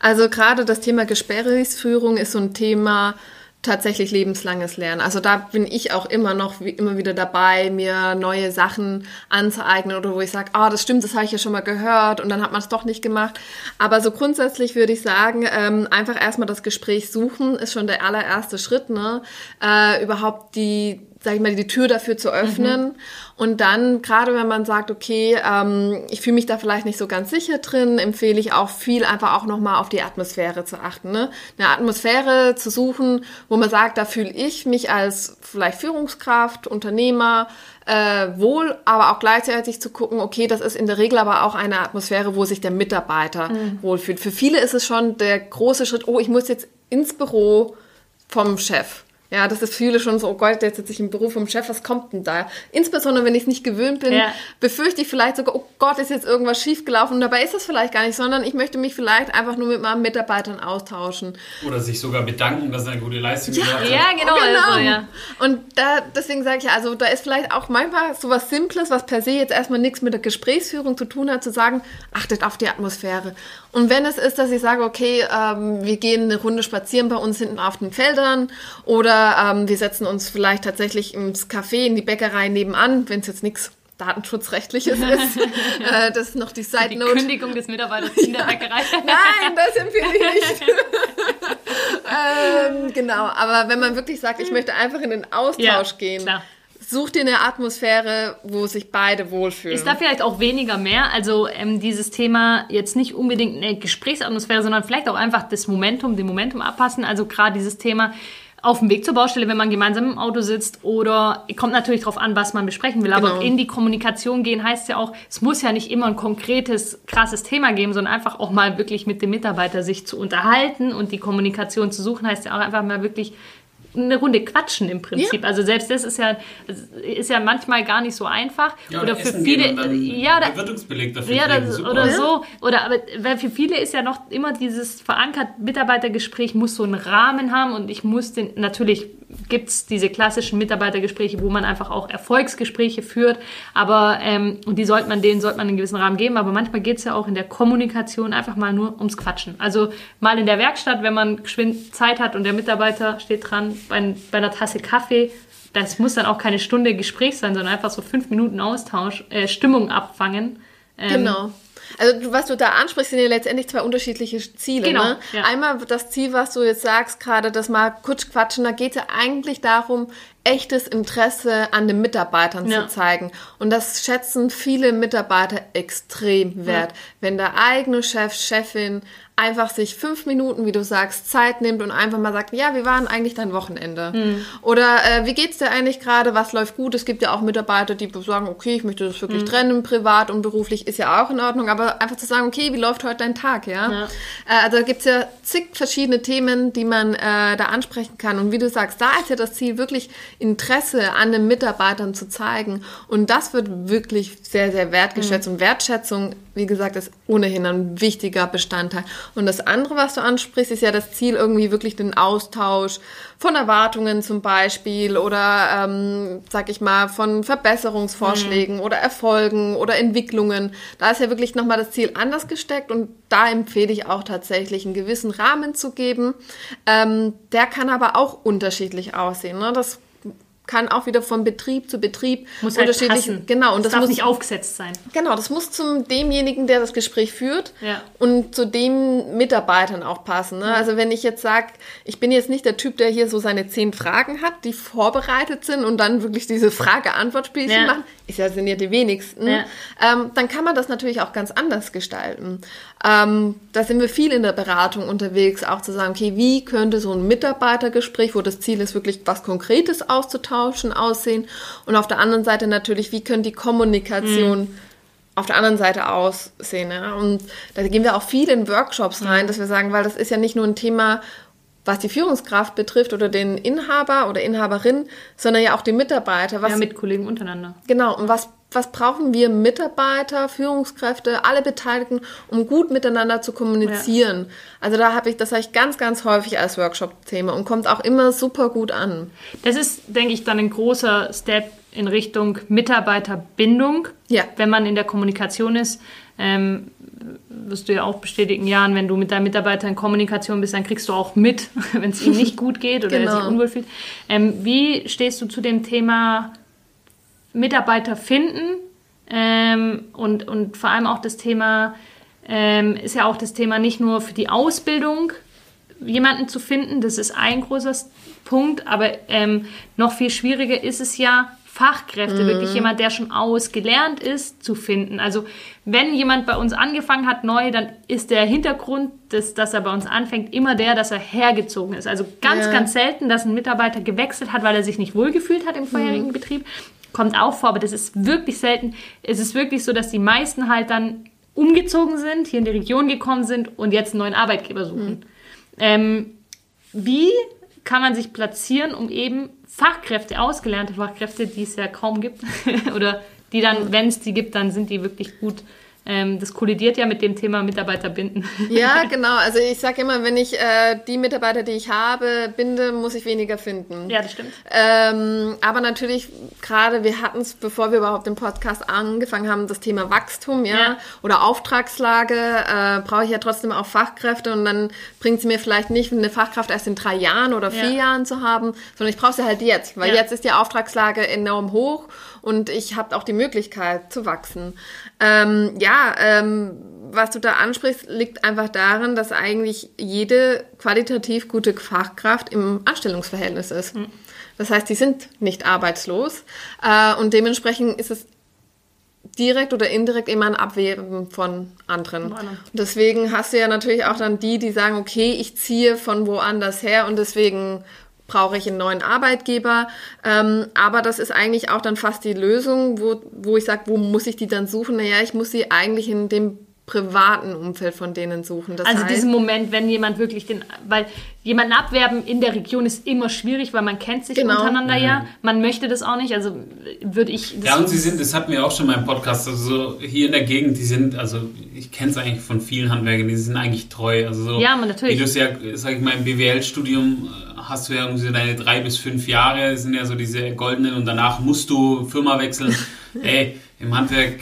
Also gerade das Thema Gesprächsführung ist so ein Thema, tatsächlich lebenslanges Lernen. Also da bin ich auch immer noch wie, immer wieder dabei, mir neue Sachen anzueignen oder wo ich sage, ah, oh, das stimmt, das habe ich ja schon mal gehört und dann hat man es doch nicht gemacht. Aber so grundsätzlich würde ich sagen, ähm, einfach erstmal das Gespräch suchen ist schon der allererste Schritt, ne? Äh, überhaupt die sag ich mal, die Tür dafür zu öffnen. Mhm. Und dann, gerade wenn man sagt, okay, ähm, ich fühle mich da vielleicht nicht so ganz sicher drin, empfehle ich auch viel einfach auch nochmal auf die Atmosphäre zu achten. Ne? Eine Atmosphäre zu suchen, wo man sagt, da fühle ich mich als vielleicht Führungskraft, Unternehmer äh, wohl, aber auch gleichzeitig zu gucken, okay, das ist in der Regel aber auch eine Atmosphäre, wo sich der Mitarbeiter mhm. wohlfühlt. Für viele ist es schon der große Schritt, oh, ich muss jetzt ins Büro vom Chef. Ja, das ist viele schon so, oh Gott, jetzt sitze ich im Beruf vom Chef, was kommt denn da? Insbesondere, wenn ich es nicht gewöhnt bin, ja. befürchte ich vielleicht sogar, oh Gott, ist jetzt irgendwas schiefgelaufen. Und dabei ist es vielleicht gar nicht, sondern ich möchte mich vielleicht einfach nur mit meinen Mitarbeitern austauschen. Oder sich sogar bedanken, dass er eine gute Leistung ja, gemacht hat. Ja, genau. Oh, genau. Also, ja. Und da, deswegen sage ich ja, also da ist vielleicht auch manchmal so was Simples, was per se jetzt erstmal nichts mit der Gesprächsführung zu tun hat, zu sagen, achtet auf die Atmosphäre. Und wenn es ist, dass ich sage, okay, ähm, wir gehen eine Runde spazieren bei uns hinten auf den Feldern oder ähm, wir setzen uns vielleicht tatsächlich ins Café, in die Bäckerei nebenan, wenn es jetzt nichts Datenschutzrechtliches ist. äh, das ist noch die Side Note. Die Kündigung des Mitarbeiters in der Bäckerei. Nein, das empfehle ich nicht. ähm, genau, aber wenn man wirklich sagt, ich möchte einfach in den Austausch ja, gehen. Klar such dir eine Atmosphäre, wo sich beide wohlfühlen. Ist da vielleicht auch weniger mehr? Also ähm, dieses Thema jetzt nicht unbedingt eine Gesprächsatmosphäre, sondern vielleicht auch einfach das Momentum, den Momentum abpassen. Also gerade dieses Thema, auf dem Weg zur Baustelle, wenn man gemeinsam im Auto sitzt oder kommt natürlich darauf an, was man besprechen will. Aber genau. in die Kommunikation gehen heißt ja auch, es muss ja nicht immer ein konkretes, krasses Thema geben, sondern einfach auch mal wirklich mit dem Mitarbeiter sich zu unterhalten und die Kommunikation zu suchen, heißt ja auch einfach mal wirklich eine Runde quatschen im Prinzip. Ja. Also selbst das ist ja, ist ja manchmal gar nicht so einfach. Ja, oder, oder für viele, ja, da, dafür ja, das, oder so. Oder aber weil für viele ist ja noch immer dieses verankert Mitarbeitergespräch muss so einen Rahmen haben und ich muss den natürlich gibt es diese klassischen Mitarbeitergespräche, wo man einfach auch Erfolgsgespräche führt, aber ähm, und die sollte man denen sollte man einen gewissen Rahmen geben, aber manchmal geht es ja auch in der Kommunikation einfach mal nur ums Quatschen. Also mal in der Werkstatt, wenn man geschwind Zeit hat und der Mitarbeiter steht dran bei, bei einer Tasse Kaffee, das muss dann auch keine Stunde Gespräch sein, sondern einfach so fünf Minuten Austausch, äh, Stimmung abfangen. Ähm, genau. Also was du da ansprichst, sind ja letztendlich zwei unterschiedliche Ziele. Genau, ne? ja. Einmal das Ziel, was du jetzt sagst, gerade das mal kurz quatschen, da geht es ja eigentlich darum, echtes Interesse an den Mitarbeitern ja. zu zeigen. Und das schätzen viele Mitarbeiter extrem wert. Ja. Wenn der eigene Chef, Chefin einfach sich fünf Minuten, wie du sagst, Zeit nimmt und einfach mal sagt, ja, wie war denn eigentlich dein Wochenende? Mhm. Oder äh, wie geht's dir eigentlich gerade? Was läuft gut? Es gibt ja auch Mitarbeiter, die sagen, okay, ich möchte das wirklich mhm. trennen, privat und beruflich ist ja auch in Ordnung, aber einfach zu sagen, okay, wie läuft heute dein Tag, ja? ja. Äh, also da gibt's ja zig verschiedene Themen, die man äh, da ansprechen kann. Und wie du sagst, da ist ja das Ziel, wirklich Interesse an den Mitarbeitern zu zeigen. Und das wird wirklich sehr, sehr wertgeschätzt. Mhm. Und Wertschätzung, wie gesagt, ist ohnehin ein wichtiger Bestandteil. Und das andere, was du ansprichst, ist ja das Ziel, irgendwie wirklich den Austausch von Erwartungen zum Beispiel oder, ähm, sag ich mal, von Verbesserungsvorschlägen mhm. oder Erfolgen oder Entwicklungen. Da ist ja wirklich nochmal das Ziel anders gesteckt und da empfehle ich auch tatsächlich einen gewissen Rahmen zu geben. Ähm, der kann aber auch unterschiedlich aussehen. Ne? Das kann auch wieder von Betrieb zu Betrieb muss halt unterschiedlich. Halt genau, und das, das darf muss nicht aufgesetzt sein. Genau, das muss zum demjenigen, der das Gespräch führt ja. und zu den Mitarbeitern auch passen. Ne? Mhm. Also wenn ich jetzt sage, ich bin jetzt nicht der Typ, der hier so seine zehn Fragen hat, die vorbereitet sind und dann wirklich diese Frage-Antwort-Spielchen ja. machen, ist ja sind ja die wenigsten. Ja. Ähm, dann kann man das natürlich auch ganz anders gestalten. Ähm, da sind wir viel in der Beratung unterwegs, auch zu sagen, okay, wie könnte so ein Mitarbeitergespräch, wo das Ziel ist, wirklich was Konkretes auszutauschen, aussehen? Und auf der anderen Seite natürlich, wie könnte die Kommunikation mhm. auf der anderen Seite aussehen? Ja? Und da gehen wir auch viel in Workshops rein, mhm. dass wir sagen, weil das ist ja nicht nur ein Thema, was die Führungskraft betrifft oder den Inhaber oder Inhaberin, sondern ja auch die Mitarbeiter. Was, ja, mit Kollegen untereinander. Genau. Und was was brauchen wir Mitarbeiter, Führungskräfte, alle Beteiligten, um gut miteinander zu kommunizieren? Ja. Also da habe ich, das habe ich ganz, ganz häufig als Workshop-Thema und kommt auch immer super gut an. Das ist, denke ich, dann ein großer Step in Richtung Mitarbeiterbindung, ja. wenn man in der Kommunikation ist. Ähm, wirst du ja auch bestätigen, Jan, wenn du mit deinem Mitarbeiter in Kommunikation bist, dann kriegst du auch mit, wenn es ihm nicht gut geht oder genau. er sich genau. unwohl fühlt. Ähm, wie stehst du zu dem Thema Mitarbeiter finden ähm, und, und vor allem auch das Thema, ähm, ist ja auch das Thema nicht nur für die Ausbildung jemanden zu finden, das ist ein großer Punkt, aber ähm, noch viel schwieriger ist es ja, Fachkräfte, mhm. wirklich jemand, der schon ausgelernt ist, zu finden. Also wenn jemand bei uns angefangen hat neu, dann ist der Hintergrund, des, dass er bei uns anfängt, immer der, dass er hergezogen ist. Also ganz, ja. ganz selten, dass ein Mitarbeiter gewechselt hat, weil er sich nicht wohlgefühlt hat im vorherigen mhm. Betrieb, kommt auch vor, aber das ist wirklich selten. Es ist wirklich so, dass die meisten halt dann umgezogen sind, hier in die Region gekommen sind und jetzt einen neuen Arbeitgeber suchen. Mhm. Ähm, wie kann man sich platzieren, um eben Fachkräfte, ausgelernte Fachkräfte, die es ja kaum gibt, oder die dann, wenn es die gibt, dann sind die wirklich gut ähm, das kollidiert ja mit dem Thema Mitarbeiter binden. Ja, genau. Also ich sage immer, wenn ich äh, die Mitarbeiter, die ich habe, binde, muss ich weniger finden. Ja, das stimmt. Ähm, aber natürlich, gerade wir hatten es, bevor wir überhaupt den Podcast angefangen haben, das Thema Wachstum, ja, ja. oder Auftragslage, äh, brauche ich ja trotzdem auch Fachkräfte und dann bringt es mir vielleicht nicht, eine Fachkraft erst in drei Jahren oder vier ja. Jahren zu haben, sondern ich brauche sie halt jetzt, weil ja. jetzt ist die Auftragslage enorm hoch und ich habe auch die Möglichkeit zu wachsen. Ähm, ja, ähm, was du da ansprichst, liegt einfach daran, dass eigentlich jede qualitativ gute Fachkraft im Anstellungsverhältnis ist. Mhm. Das heißt, die sind nicht arbeitslos äh, und dementsprechend ist es direkt oder indirekt immer ein Abwehren von anderen. Und deswegen hast du ja natürlich auch dann die, die sagen, okay, ich ziehe von woanders her und deswegen brauche ich einen neuen Arbeitgeber. Ähm, aber das ist eigentlich auch dann fast die Lösung, wo, wo ich sage, wo muss ich die dann suchen? Naja, ich muss sie eigentlich in dem privaten Umfeld von denen suchen. Das also heißt, diesen Moment, wenn jemand wirklich den, weil jemanden abwerben in der Region ist immer schwierig, weil man kennt sich genau. untereinander mhm. ja. Man möchte das auch nicht, also würde ich. ja, und sie sind, das hatten wir auch schon mal im Podcast, also hier in der Gegend, die sind, also ich kenne es eigentlich von vielen Handwerkern, die sind eigentlich treu. Also so, ja, man natürlich. Wie du es ja, sag ich mal, im BWL-Studium äh, hast du ja irgendwie deine drei bis fünf Jahre, sind ja so diese goldenen und danach musst du Firma wechseln. Ey, im Handwerk,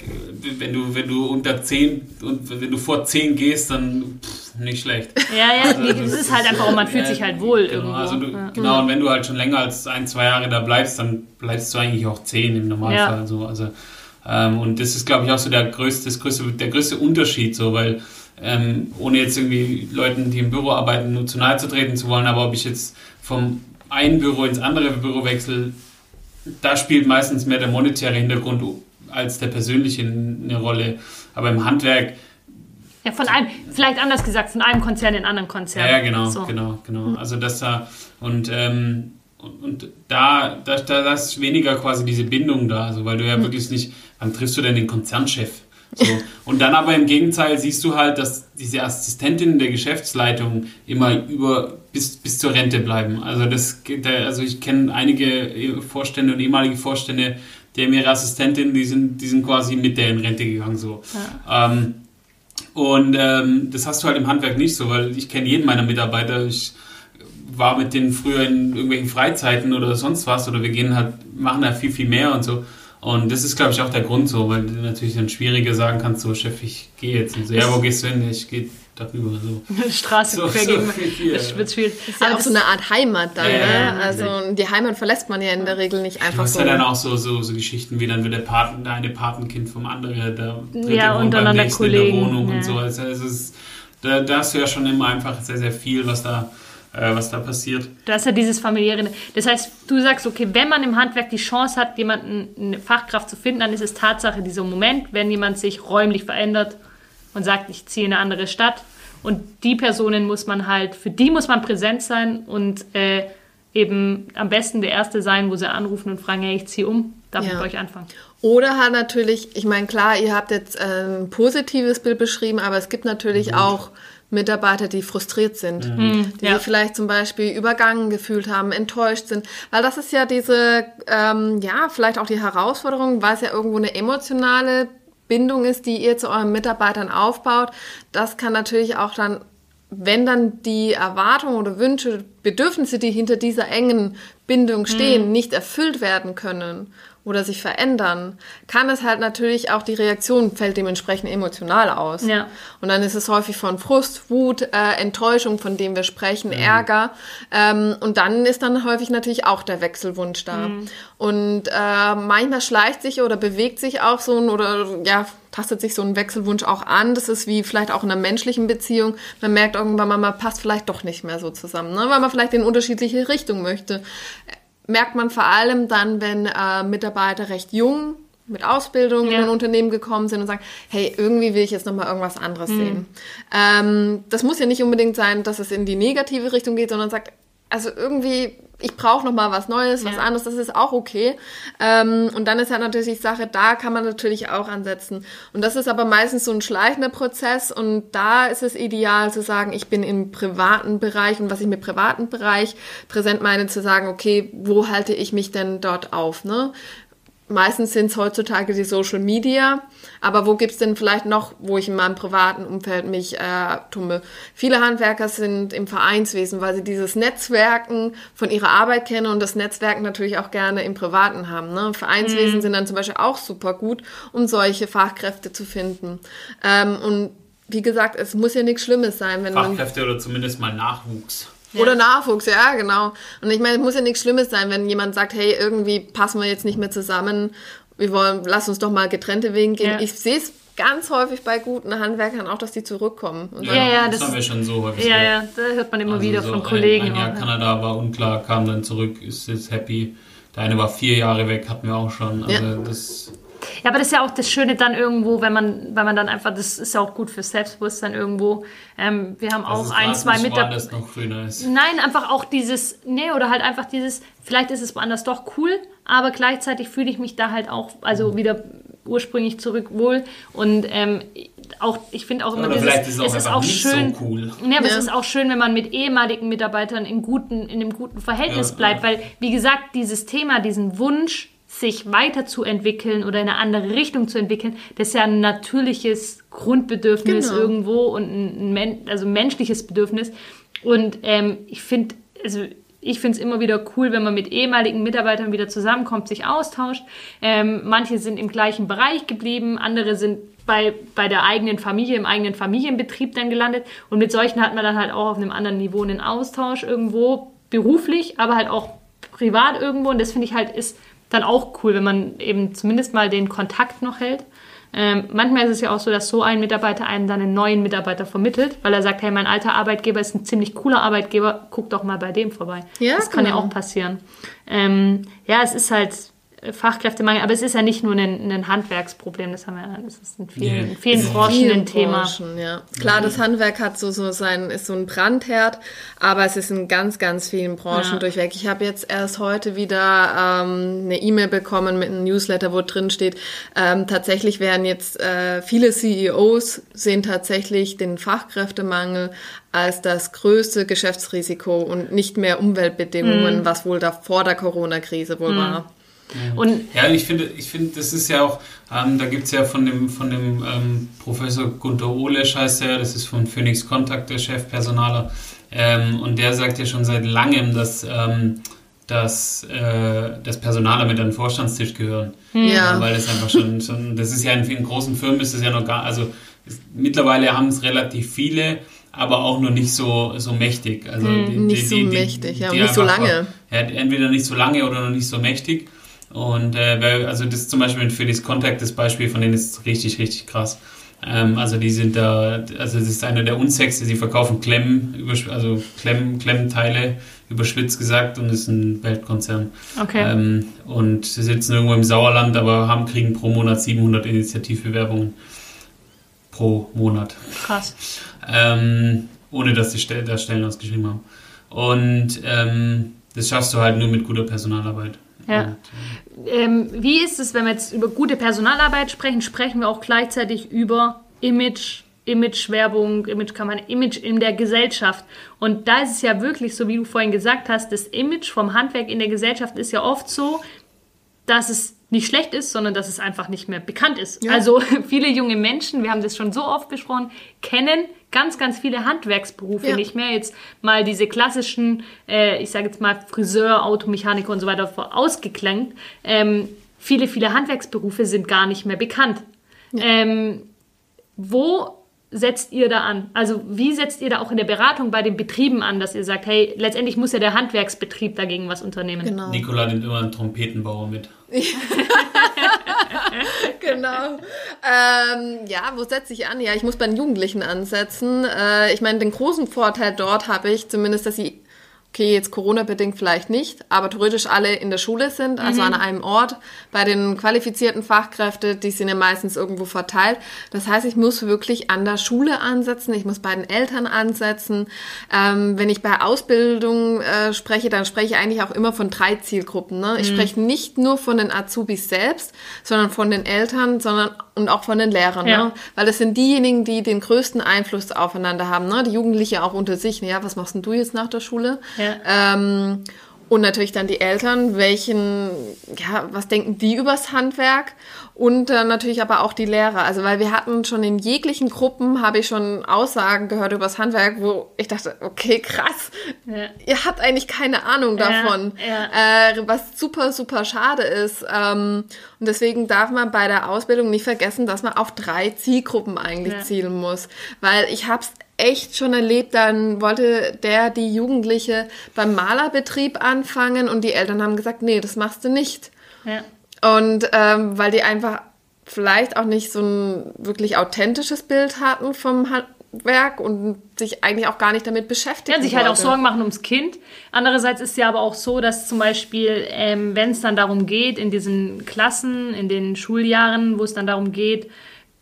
wenn du, wenn du unter 10 und wenn du vor 10 gehst, dann pff, nicht schlecht. Ja, ja, also, das, das ist halt einfach, man fühlt sich halt wohl genau, irgendwo. Also du, ja. Genau, und wenn du halt schon länger als ein, zwei Jahre da bleibst, dann bleibst du eigentlich auch 10 im Normalfall. Ja. So. Also, ähm, und das ist, glaube ich, auch so der größte, das größte, der größte Unterschied, so, weil ähm, ohne jetzt irgendwie Leuten, die im Büro arbeiten, nur zu nahe zu treten zu wollen, aber ob ich jetzt vom einen Büro ins andere Büro wechsle, da spielt meistens mehr der monetäre Hintergrund als der persönliche eine Rolle. Aber im Handwerk. Ja, von einem, vielleicht anders gesagt, von einem Konzern in einen anderen Konzern. Ja, genau, so. genau, genau. Also das da und, ähm, und, und, da, da, da ist weniger quasi diese Bindung da, also weil du ja mhm. wirklich nicht, wann triffst du denn den Konzernchef? So. Und dann aber im Gegenteil siehst du halt, dass diese Assistentinnen der Geschäftsleitung immer über bis, bis zur Rente bleiben. Also das also ich kenne einige Vorstände und ehemalige Vorstände, die haben ihre Assistentin, die sind, die sind quasi mit der in Rente gegangen. So. Ja. Ähm, und ähm, das hast du halt im Handwerk nicht so, weil ich kenne jeden meiner Mitarbeiter. Ich war mit denen früher in irgendwelchen Freizeiten oder sonst was oder wir gehen halt, machen da viel, viel mehr und so. Und das ist, glaube ich, auch der Grund so, weil du natürlich dann schwieriger sagen kannst, so Chef, ich gehe jetzt. Und so, ja, wo gehst du hin? Ich gehe darüber. So. Straße so, quer gegen. So das wird schwierig. Ist ja auch so eine Art Heimat dann. Ja, ne? Also die Heimat verlässt man ja in der Regel nicht einfach so. Du hast ja dann auch so, so, so Geschichten wie dann wird der Paten, der eine Patenkind vom anderen, der dritte ja, wohnt beim nächsten Kollegen. in der Wohnung ja. und so. Also, es, da, da hast du ja schon immer einfach sehr, sehr viel, was da was da passiert. Das ist ja dieses familiäre. Das heißt, du sagst, okay, wenn man im Handwerk die Chance hat, jemanden, eine Fachkraft zu finden, dann ist es Tatsache dieser Moment, wenn jemand sich räumlich verändert und sagt, ich ziehe in eine andere Stadt, und die Personen muss man halt, für die muss man präsent sein und äh, eben am besten der Erste sein, wo sie anrufen und fragen, hey, ich ziehe um, darf ja. ich bei euch anfangen. Oder halt natürlich, ich meine, klar, ihr habt jetzt ein positives Bild beschrieben, aber es gibt natürlich mhm. auch Mitarbeiter, die frustriert sind, mhm. mhm. die ja. vielleicht zum Beispiel übergangen gefühlt haben, enttäuscht sind, weil das ist ja diese, ähm, ja, vielleicht auch die Herausforderung, weil es ja irgendwo eine emotionale Bindung ist, die ihr zu euren Mitarbeitern aufbaut. Das kann natürlich auch dann, wenn dann die Erwartungen oder Wünsche, Bedürfnisse, die hinter dieser engen Bindung stehen, mhm. nicht erfüllt werden können oder sich verändern, kann es halt natürlich auch die Reaktion fällt dementsprechend emotional aus. Ja. Und dann ist es häufig von Frust, Wut, äh, Enttäuschung, von dem wir sprechen, mhm. Ärger. Ähm, und dann ist dann häufig natürlich auch der Wechselwunsch da. Mhm. Und äh, manchmal schleicht sich oder bewegt sich auch so ein oder ja, tastet sich so ein Wechselwunsch auch an. Das ist wie vielleicht auch in einer menschlichen Beziehung. Man merkt irgendwann mal, man passt vielleicht doch nicht mehr so zusammen, ne? weil man vielleicht in unterschiedliche Richtungen möchte merkt man vor allem dann, wenn äh, Mitarbeiter recht jung mit Ausbildung ja. in ein Unternehmen gekommen sind und sagen, hey, irgendwie will ich jetzt nochmal irgendwas anderes mhm. sehen. Ähm, das muss ja nicht unbedingt sein, dass es in die negative Richtung geht, sondern sagt, also irgendwie ich brauche noch mal was Neues, was ja. anderes, das ist auch okay. Ähm, und dann ist halt natürlich die Sache, da kann man natürlich auch ansetzen. Und das ist aber meistens so ein schleichender Prozess und da ist es ideal zu sagen, ich bin im privaten Bereich und was ich mit privaten Bereich präsent meine, zu sagen, okay, wo halte ich mich denn dort auf? Ne? Meistens sind es heutzutage die Social Media, aber wo gibt's denn vielleicht noch, wo ich in meinem privaten Umfeld mich äh, tumme? Viele Handwerker sind im Vereinswesen, weil sie dieses Netzwerken von ihrer Arbeit kennen und das Netzwerken natürlich auch gerne im Privaten haben. Ne? Vereinswesen mhm. sind dann zum Beispiel auch super gut, um solche Fachkräfte zu finden. Ähm, und wie gesagt, es muss ja nichts Schlimmes sein, wenn Fachkräfte oder zumindest mal Nachwuchs. Oder Nachwuchs, ja, genau. Und ich meine, es muss ja nichts Schlimmes sein, wenn jemand sagt, hey, irgendwie passen wir jetzt nicht mehr zusammen, wir wollen, lass uns doch mal getrennte Wege gehen. Ja. Ich sehe es ganz häufig bei guten Handwerkern auch, dass die zurückkommen. ja, ja, ja, das, das haben wir schon so häufig. Ja, ja, da hört man immer also wieder so von Kollegen. Ein, ein Jahr Kanada war unklar, kam dann zurück, ist jetzt happy. Der eine war vier Jahre weg, hatten wir auch schon. Also ja. das Ja, aber das ist ja auch das Schöne dann irgendwo, wenn man, weil man dann einfach, das ist ja auch gut für Selbstbewusstsein irgendwo. Ähm, wir haben auch ein, zwei Mitarbeiter. Nein, einfach auch dieses, nee, oder halt einfach dieses, vielleicht ist es woanders doch cool, aber gleichzeitig fühle ich mich da halt auch, also mhm. wieder ursprünglich zurück wohl. Und ähm, auch, ich finde auch immer, Oder dieses, ist es, es ist auch schön. So cool. Ja, aber ja. es ist auch schön, wenn man mit ehemaligen Mitarbeitern in, guten, in einem guten Verhältnis ja, bleibt, weil, wie gesagt, dieses Thema, diesen Wunsch, sich weiterzuentwickeln oder in eine andere Richtung zu entwickeln, das ist ja ein natürliches Grundbedürfnis genau. irgendwo und ein, ein also menschliches Bedürfnis. Und ähm, ich finde, also ich finde es immer wieder cool, wenn man mit ehemaligen Mitarbeitern wieder zusammenkommt, sich austauscht. Ähm, manche sind im gleichen Bereich geblieben, andere sind bei, bei der eigenen Familie, im eigenen Familienbetrieb dann gelandet. Und mit solchen hat man dann halt auch auf einem anderen Niveau einen Austausch irgendwo, beruflich, aber halt auch privat irgendwo. Und das finde ich halt ist dann auch cool, wenn man eben zumindest mal den Kontakt noch hält. Ähm, manchmal ist es ja auch so, dass so ein Mitarbeiter einen dann einen neuen Mitarbeiter vermittelt, weil er sagt, hey, mein alter Arbeitgeber ist ein ziemlich cooler Arbeitgeber, guck doch mal bei dem vorbei. Ja, das kann ja genau. auch passieren. Ähm, ja, es ist halt, Fachkräftemangel, aber es ist ja nicht nur ein, ein Handwerksproblem, das haben wir, das ist in vielen, yeah. vielen Branchen ein Thema. Branchen, ja. Klar, das Handwerk hat so, so sein, ist so ein Brandherd, aber es ist in ganz, ganz vielen Branchen ja. durchweg. Ich habe jetzt erst heute wieder ähm, eine E-Mail bekommen mit einem Newsletter, wo drin steht, ähm, tatsächlich werden jetzt äh, viele CEOs sehen tatsächlich den Fachkräftemangel als das größte Geschäftsrisiko und nicht mehr Umweltbedingungen, mhm. was wohl da vor der Corona-Krise wohl mhm. war. Und ja, ich finde, ich finde, das ist ja auch, ähm, da gibt es ja von dem, von dem ähm, Professor Gunter Ohlesch heißt er, das ist von Phoenix Contact, der Chefpersonaler, ähm, und der sagt ja schon seit langem, dass, ähm, dass äh, das Personaler mit an den Vorstandstisch gehören. Hm. Ja. Weil das einfach schon, schon, das ist ja in vielen großen Firmen ist es ja noch gar, also ist, mittlerweile haben es relativ viele, aber auch noch nicht so, so mächtig. Also hm, die, nicht die, so die, mächtig, ja, nicht so lange. Ja, entweder nicht so lange oder noch nicht so mächtig. Und äh, also das zum Beispiel für das Contact, das Beispiel von denen ist richtig, richtig krass. Ähm, also die sind da, also das ist einer der unsexy, sie verkaufen Klemmen, also Klemm, Klemmteile, überschwitzt gesagt, und ist ein Weltkonzern. Okay. Ähm, und sie sitzen irgendwo im Sauerland, aber haben, kriegen pro Monat 700 Initiativbewerbungen pro Monat. Krass. Ähm, ohne dass sie da Stellen ausgeschrieben haben. Und ähm, das schaffst du halt nur mit guter Personalarbeit. Ja. Ähm, wie ist es, wenn wir jetzt über gute Personalarbeit sprechen, sprechen wir auch gleichzeitig über Image, Image-Werbung, Image-Kampagne, Image in der Gesellschaft. Und da ist es ja wirklich so, wie du vorhin gesagt hast, das Image vom Handwerk in der Gesellschaft ist ja oft so, dass es nicht schlecht ist, sondern dass es einfach nicht mehr bekannt ist. Ja. Also viele junge Menschen, wir haben das schon so oft besprochen, kennen ganz, ganz viele Handwerksberufe ja. nicht mehr. Jetzt mal diese klassischen, äh, ich sage jetzt mal Friseur, Automechaniker und so weiter ausgeklangt. Ähm, viele, viele Handwerksberufe sind gar nicht mehr bekannt. Ja. Ähm, wo setzt ihr da an? Also wie setzt ihr da auch in der Beratung bei den Betrieben an, dass ihr sagt, hey, letztendlich muss ja der Handwerksbetrieb dagegen was unternehmen? Genau. Nikola nimmt immer einen Trompetenbauer mit. genau. Ähm, ja, wo setze ich an? Ja, ich muss bei den Jugendlichen ansetzen. Äh, ich meine, den großen Vorteil dort habe ich zumindest, dass sie okay, jetzt Corona-bedingt vielleicht nicht, aber theoretisch alle in der Schule sind, also mhm. an einem Ort. Bei den qualifizierten Fachkräften, die sind ja meistens irgendwo verteilt. Das heißt, ich muss wirklich an der Schule ansetzen, ich muss bei den Eltern ansetzen. Ähm, wenn ich bei Ausbildung äh, spreche, dann spreche ich eigentlich auch immer von drei Zielgruppen. Ne? Ich mhm. spreche nicht nur von den Azubis selbst, sondern von den Eltern, sondern und auch von den Lehrern, ja. ne? weil das sind diejenigen, die den größten Einfluss aufeinander haben. Ne? Die Jugendliche auch unter sich. Ne? Ja, was machst denn du jetzt nach der Schule? Ja. Ähm, und natürlich dann die Eltern, welchen, ja, was denken die übers Handwerk? Und äh, natürlich aber auch die Lehrer. Also, weil wir hatten schon in jeglichen Gruppen, habe ich schon Aussagen gehört übers Handwerk, wo ich dachte, okay, krass, ja. ihr habt eigentlich keine Ahnung davon. Ja, ja. Äh, was super, super schade ist. Ähm, und deswegen darf man bei der Ausbildung nicht vergessen, dass man auf drei Zielgruppen eigentlich zielen muss. Weil ich habe es echt schon erlebt, dann wollte der, die Jugendliche beim Malerbetrieb anfangen und die Eltern haben gesagt, nee, das machst du nicht. Ja. Und ähm, weil die einfach vielleicht auch nicht so ein wirklich authentisches Bild hatten vom Handwerk und sich eigentlich auch gar nicht damit beschäftigt. Ja, sich halt auch Sorgen machen ums Kind. Andererseits ist ja aber auch so, dass zum Beispiel, ähm, wenn es dann darum geht, in diesen Klassen, in den Schuljahren, wo es dann darum geht,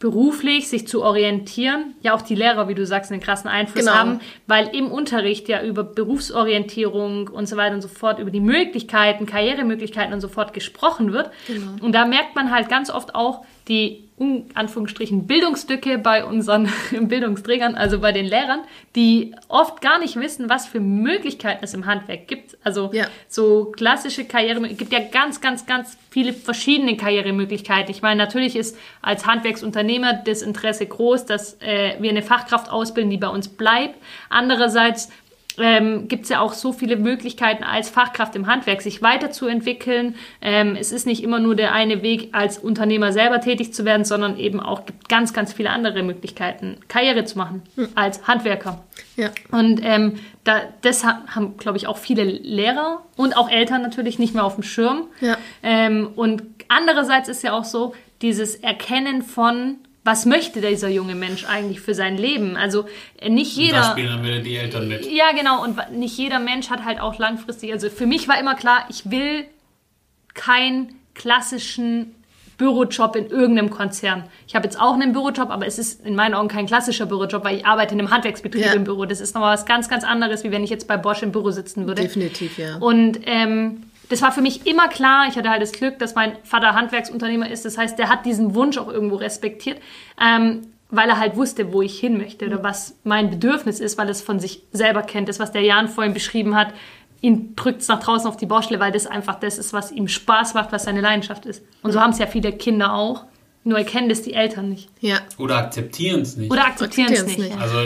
beruflich sich zu orientieren, ja auch die Lehrer, wie du sagst, einen krassen Einfluss genau. haben, weil im Unterricht ja über Berufsorientierung und so weiter und so fort, über die Möglichkeiten, Karrieremöglichkeiten und so fort gesprochen wird. Genau. Und da merkt man halt ganz oft auch die in Anführungsstrichen Bildungslücke bei unseren Bildungsträgern, also bei den Lehrern, die oft gar nicht wissen, was für Möglichkeiten es im Handwerk gibt. Also ja. so klassische Karriere, es gibt ja ganz, ganz, ganz viele verschiedene Karrieremöglichkeiten. Ich meine, natürlich ist als Handwerksunternehmer das Interesse groß, dass äh, wir eine Fachkraft ausbilden, die bei uns bleibt. Andererseits ähm, gibt es ja auch so viele Möglichkeiten als Fachkraft im Handwerk, sich weiterzuentwickeln. Ähm, es ist nicht immer nur der eine Weg, als Unternehmer selber tätig zu werden, sondern eben auch gibt ganz, ganz viele andere Möglichkeiten, Karriere zu machen hm. als Handwerker. Ja. Und ähm, da, das haben, glaube ich, auch viele Lehrer und auch Eltern natürlich nicht mehr auf dem Schirm. Ja. Ähm, und andererseits ist ja auch so, dieses Erkennen von was möchte dieser junge Mensch eigentlich für sein Leben? Also äh, nicht jeder. Da spielen dann wieder die Eltern mit. Ja, genau. Und nicht jeder Mensch hat halt auch langfristig. Also für mich war immer klar, ich will keinen klassischen Bürojob in irgendeinem Konzern. Ich habe jetzt auch einen Bürojob, aber es ist in meinen Augen kein klassischer Bürojob, weil ich arbeite in einem Handwerksbetrieb ja. im Büro. Das ist nochmal was ganz, ganz anderes, wie wenn ich jetzt bei Bosch im Büro sitzen würde. Definitiv, ja. Und ähm, das war für mich immer klar. Ich hatte halt das Glück, dass mein Vater Handwerksunternehmer ist. Das heißt, der hat diesen Wunsch auch irgendwo respektiert, ähm, weil er halt wusste, wo ich hin möchte oder was mein Bedürfnis ist, weil er es von sich selber kennt. Das, was der Jan vorhin beschrieben hat, ihn drückt es nach draußen auf die Baustelle, weil das einfach das ist, was ihm Spaß macht, was seine Leidenschaft ist. Und so haben es ja viele Kinder auch. Nur erkennen das die Eltern nicht. Ja. Oder akzeptieren es nicht. Oder akzeptieren es nicht. nicht. Also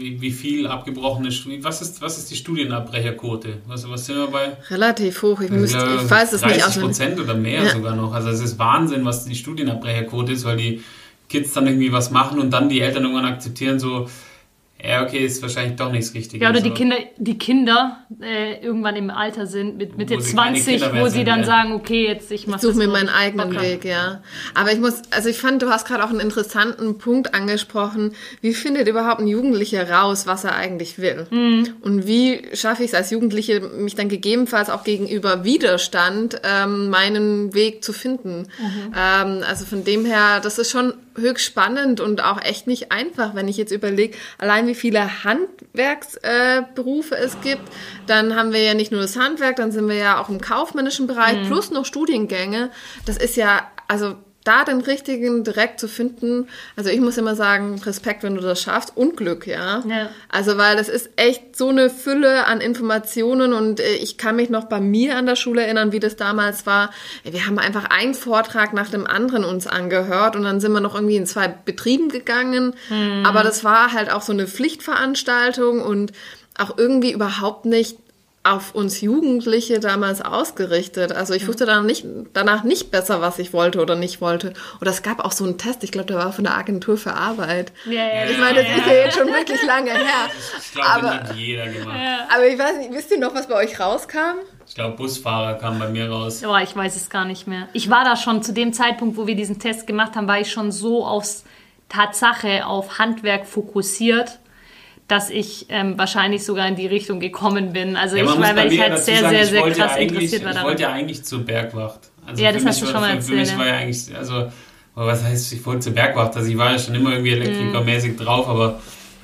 wie, wie viel abgebrochene Studien, was ist, was ist die Studienabbrecherquote? Was, was sind wir bei? Relativ hoch, ich, müsste, ich weiß es 30 nicht. 30 Prozent oder mehr ja. sogar noch. Also es ist Wahnsinn, was die Studienabbrecherquote ist, weil die Kids dann irgendwie was machen und dann die Eltern irgendwann akzeptieren, so, ja, okay, ist wahrscheinlich doch nichts Richtiges. Ja, oder die Kinder, die Kinder äh, irgendwann im Alter sind, mit Mitte 20, wo sie dann ja. sagen, okay, jetzt ich mache Ich suche mir meinen eigenen Bock Weg, ja. Aber ich muss, also ich fand, du hast gerade auch einen interessanten Punkt angesprochen. Wie findet überhaupt ein Jugendlicher raus, was er eigentlich will? Mhm. Und wie schaffe ich es als Jugendliche, mich dann gegebenenfalls auch gegenüber Widerstand ähm, meinen Weg zu finden? Mhm. Ähm, also von dem her, das ist schon höchst spannend und auch echt nicht einfach, wenn ich jetzt überlege, allein wie viele Handwerksberufe äh, es gibt. Dann haben wir ja nicht nur das Handwerk, dann sind wir ja auch im kaufmännischen Bereich, mhm. plus noch Studiengänge. Das ist ja, also da den richtigen direkt zu finden, also ich muss immer sagen, Respekt, wenn du das schaffst und Glück, ja. ja. Also weil das ist echt so eine Fülle an Informationen und äh, ich kann mich noch bei mir an der Schule erinnern, wie das damals war. Wir haben einfach einen Vortrag nach dem anderen uns angehört und dann sind wir noch irgendwie in zwei Betrieben gegangen, mhm. aber das war halt auch so eine Pflichtveranstaltung und auch irgendwie überhaupt nicht auf uns Jugendliche damals ausgerichtet. Also ich wusste danach nicht, danach nicht besser, was ich wollte oder nicht wollte. Oder es gab auch so einen Test, ich glaube, der war von der Agentur für Arbeit. Ja, ja, ich meine, das ja. ist ja jetzt schon wirklich lange her. Ich glaube, das hat jeder gemacht. Aber ich weiß nicht, wisst ihr noch, was bei euch rauskam? Ich glaube, Busfahrer kam bei mir raus. Oh, ich weiß es gar nicht mehr. Ich war da schon zu dem Zeitpunkt, wo wir diesen Test gemacht haben, war ich schon so aufs Tatsache, auf Handwerk fokussiert dass ich ähm, wahrscheinlich sogar in die Richtung gekommen bin. Also ja, ich meine, weil ich halt sehr, sagen, sehr, sehr krass interessiert war daran. Ich wollte ja eigentlich zur Bergwacht. Also ja, das hast du schon mal erzählt. Für mich war ja eigentlich, also, was heißt, ich wollte zur Bergwacht. Also ich war ja schon immer irgendwie elektrikermäßig mm. drauf, aber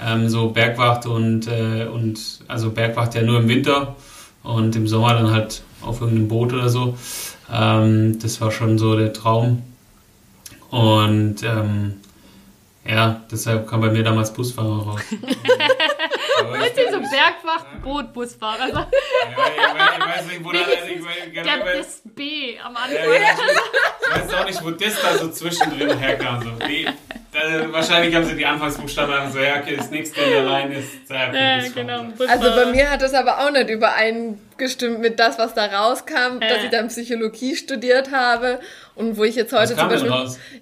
ähm, so Bergwacht und, äh, und, also Bergwacht ja nur im Winter und im Sommer dann halt auf irgendeinem Boot oder so. Ähm, das war schon so der Traum. Und ähm, ja, deshalb kam bei mir damals Busfahrer raus. Weißt du, so Bergwacht, Boot, Busfahrer. Ja, ich, weiß nicht, wo da ich, Der das B am Anfang. Ja, ja, ich, weiß auch nicht, wo das da so zwischendrin herkam. So. B, da, wahrscheinlich haben sie die Anfangsbuchstaben so, ja, okay, das nächste in der Line ist. Ja, ja genau. Also bei mir hat das aber auch nicht übereingestimmt mit das, was da rauskam, dass ich dann Psychologie studiert habe und wo ich jetzt heute zum Beispiel,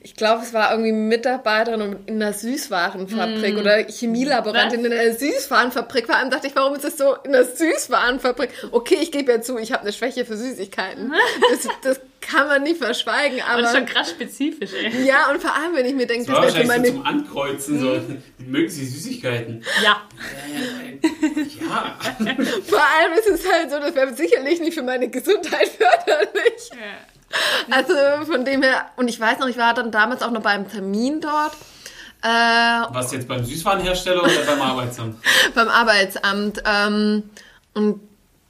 ich glaube, es war irgendwie Mitarbeiterin in einer Süßwarenfabrik mm. oder Chemielaborantin Was? in einer Süßwarenfabrik. Vor allem dachte ich, warum ist das so in einer Süßwarenfabrik? Okay, ich gebe ja zu, ich habe eine Schwäche für Süßigkeiten. Das, das kann man nicht verschweigen. Aber und schon krass spezifisch, ey. Ja, und vor allem, wenn ich mir denke, das, das wäre meine... So zum Ankreuzen, so, mögen Sie Süßigkeiten? Ja. ja. vor allem ist es halt so, das wäre sicherlich nicht für meine Gesundheit förderlich. Ja. Also von dem her, und ich weiß noch, ich war dann damals auch noch beim Termin dort. Äh, Was jetzt beim Süßwarenhersteller oder beim Arbeitsamt? beim Arbeitsamt. Ähm, und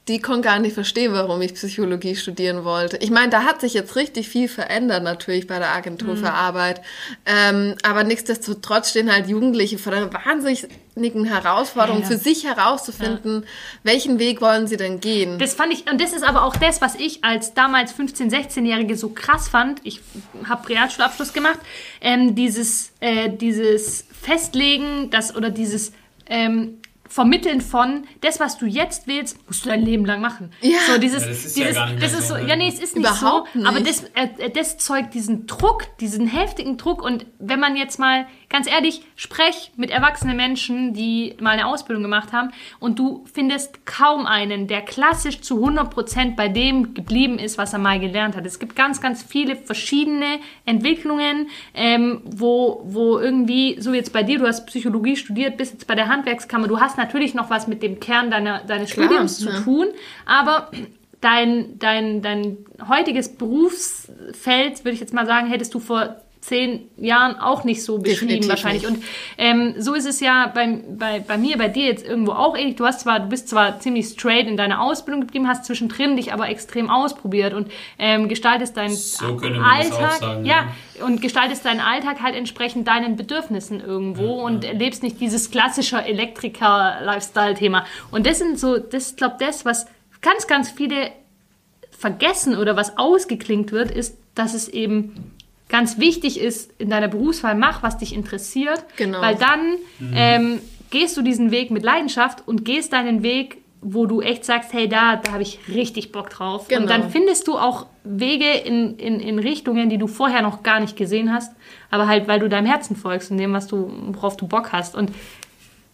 die konnten gar nicht verstehen, warum ich Psychologie studieren wollte. Ich meine, da hat sich jetzt richtig viel verändert natürlich bei der Agentur mhm. für Arbeit. Ähm, aber nichtsdestotrotz stehen halt Jugendliche vor einer wahnsinnigen Herausforderung, ja, ja. für sich herauszufinden, ja. welchen Weg wollen sie denn gehen. Das fand ich, und das ist aber auch das, was ich als damals 15-, 16-Jährige so krass fand. Ich habe Realschulabschluss gemacht. Ähm, dieses, äh, dieses Festlegen, das oder dieses ähm, Vermitteln von, das, was du jetzt willst, musst du dein Leben lang machen. Ja. So dieses, ja, das ist dieses, ja das ist so, ja, nee, es ist nicht Überhaupt so, nicht. aber das, äh, das zeugt diesen Druck, diesen heftigen Druck und wenn man jetzt mal ganz ehrlich, sprech mit erwachsenen Menschen, die mal eine Ausbildung gemacht haben und du findest kaum einen, der klassisch zu 100% bei dem geblieben ist, was er mal gelernt hat. Es gibt ganz, ganz viele verschiedene Entwicklungen, ähm, wo, wo irgendwie, so jetzt bei dir, du hast Psychologie studiert, bist jetzt bei der Handwerkskammer, du hast natürlich noch was mit dem Kern deiner, deines Klar, Studiums ja. zu tun, aber dein, dein, dein heutiges Berufsfeld, würde ich jetzt mal sagen, hättest du vor zehn Jahren auch nicht so beschrieben Definitiv wahrscheinlich. Nicht. Und ähm, so ist es ja bei, bei, bei mir, bei dir jetzt irgendwo auch ähnlich. Du hast zwar, du bist zwar ziemlich straight in deiner Ausbildung geblieben, hast zwischendrin dich aber extrem ausprobiert und ähm, gestaltest deinen so Alltag, sagen, ja, ja, und gestaltest deinen Alltag halt entsprechend deinen Bedürfnissen irgendwo ja, und ja. erlebst nicht dieses klassische Elektriker-Lifestyle-Thema. Und das sind so, das ist, glaube das, was ganz, ganz viele vergessen oder was ausgeklingt wird, ist, dass es eben ganz wichtig ist in deiner Berufswahl, mach, was dich interessiert. Genau. Weil dann mhm. ähm, gehst du diesen Weg mit Leidenschaft und gehst deinen Weg, wo du echt sagst, hey, da, da habe ich richtig Bock drauf. Genau. Und dann findest du auch Wege in, in, in Richtungen, die du vorher noch gar nicht gesehen hast, aber halt, weil du deinem Herzen folgst und dem, was du, worauf du Bock hast. Und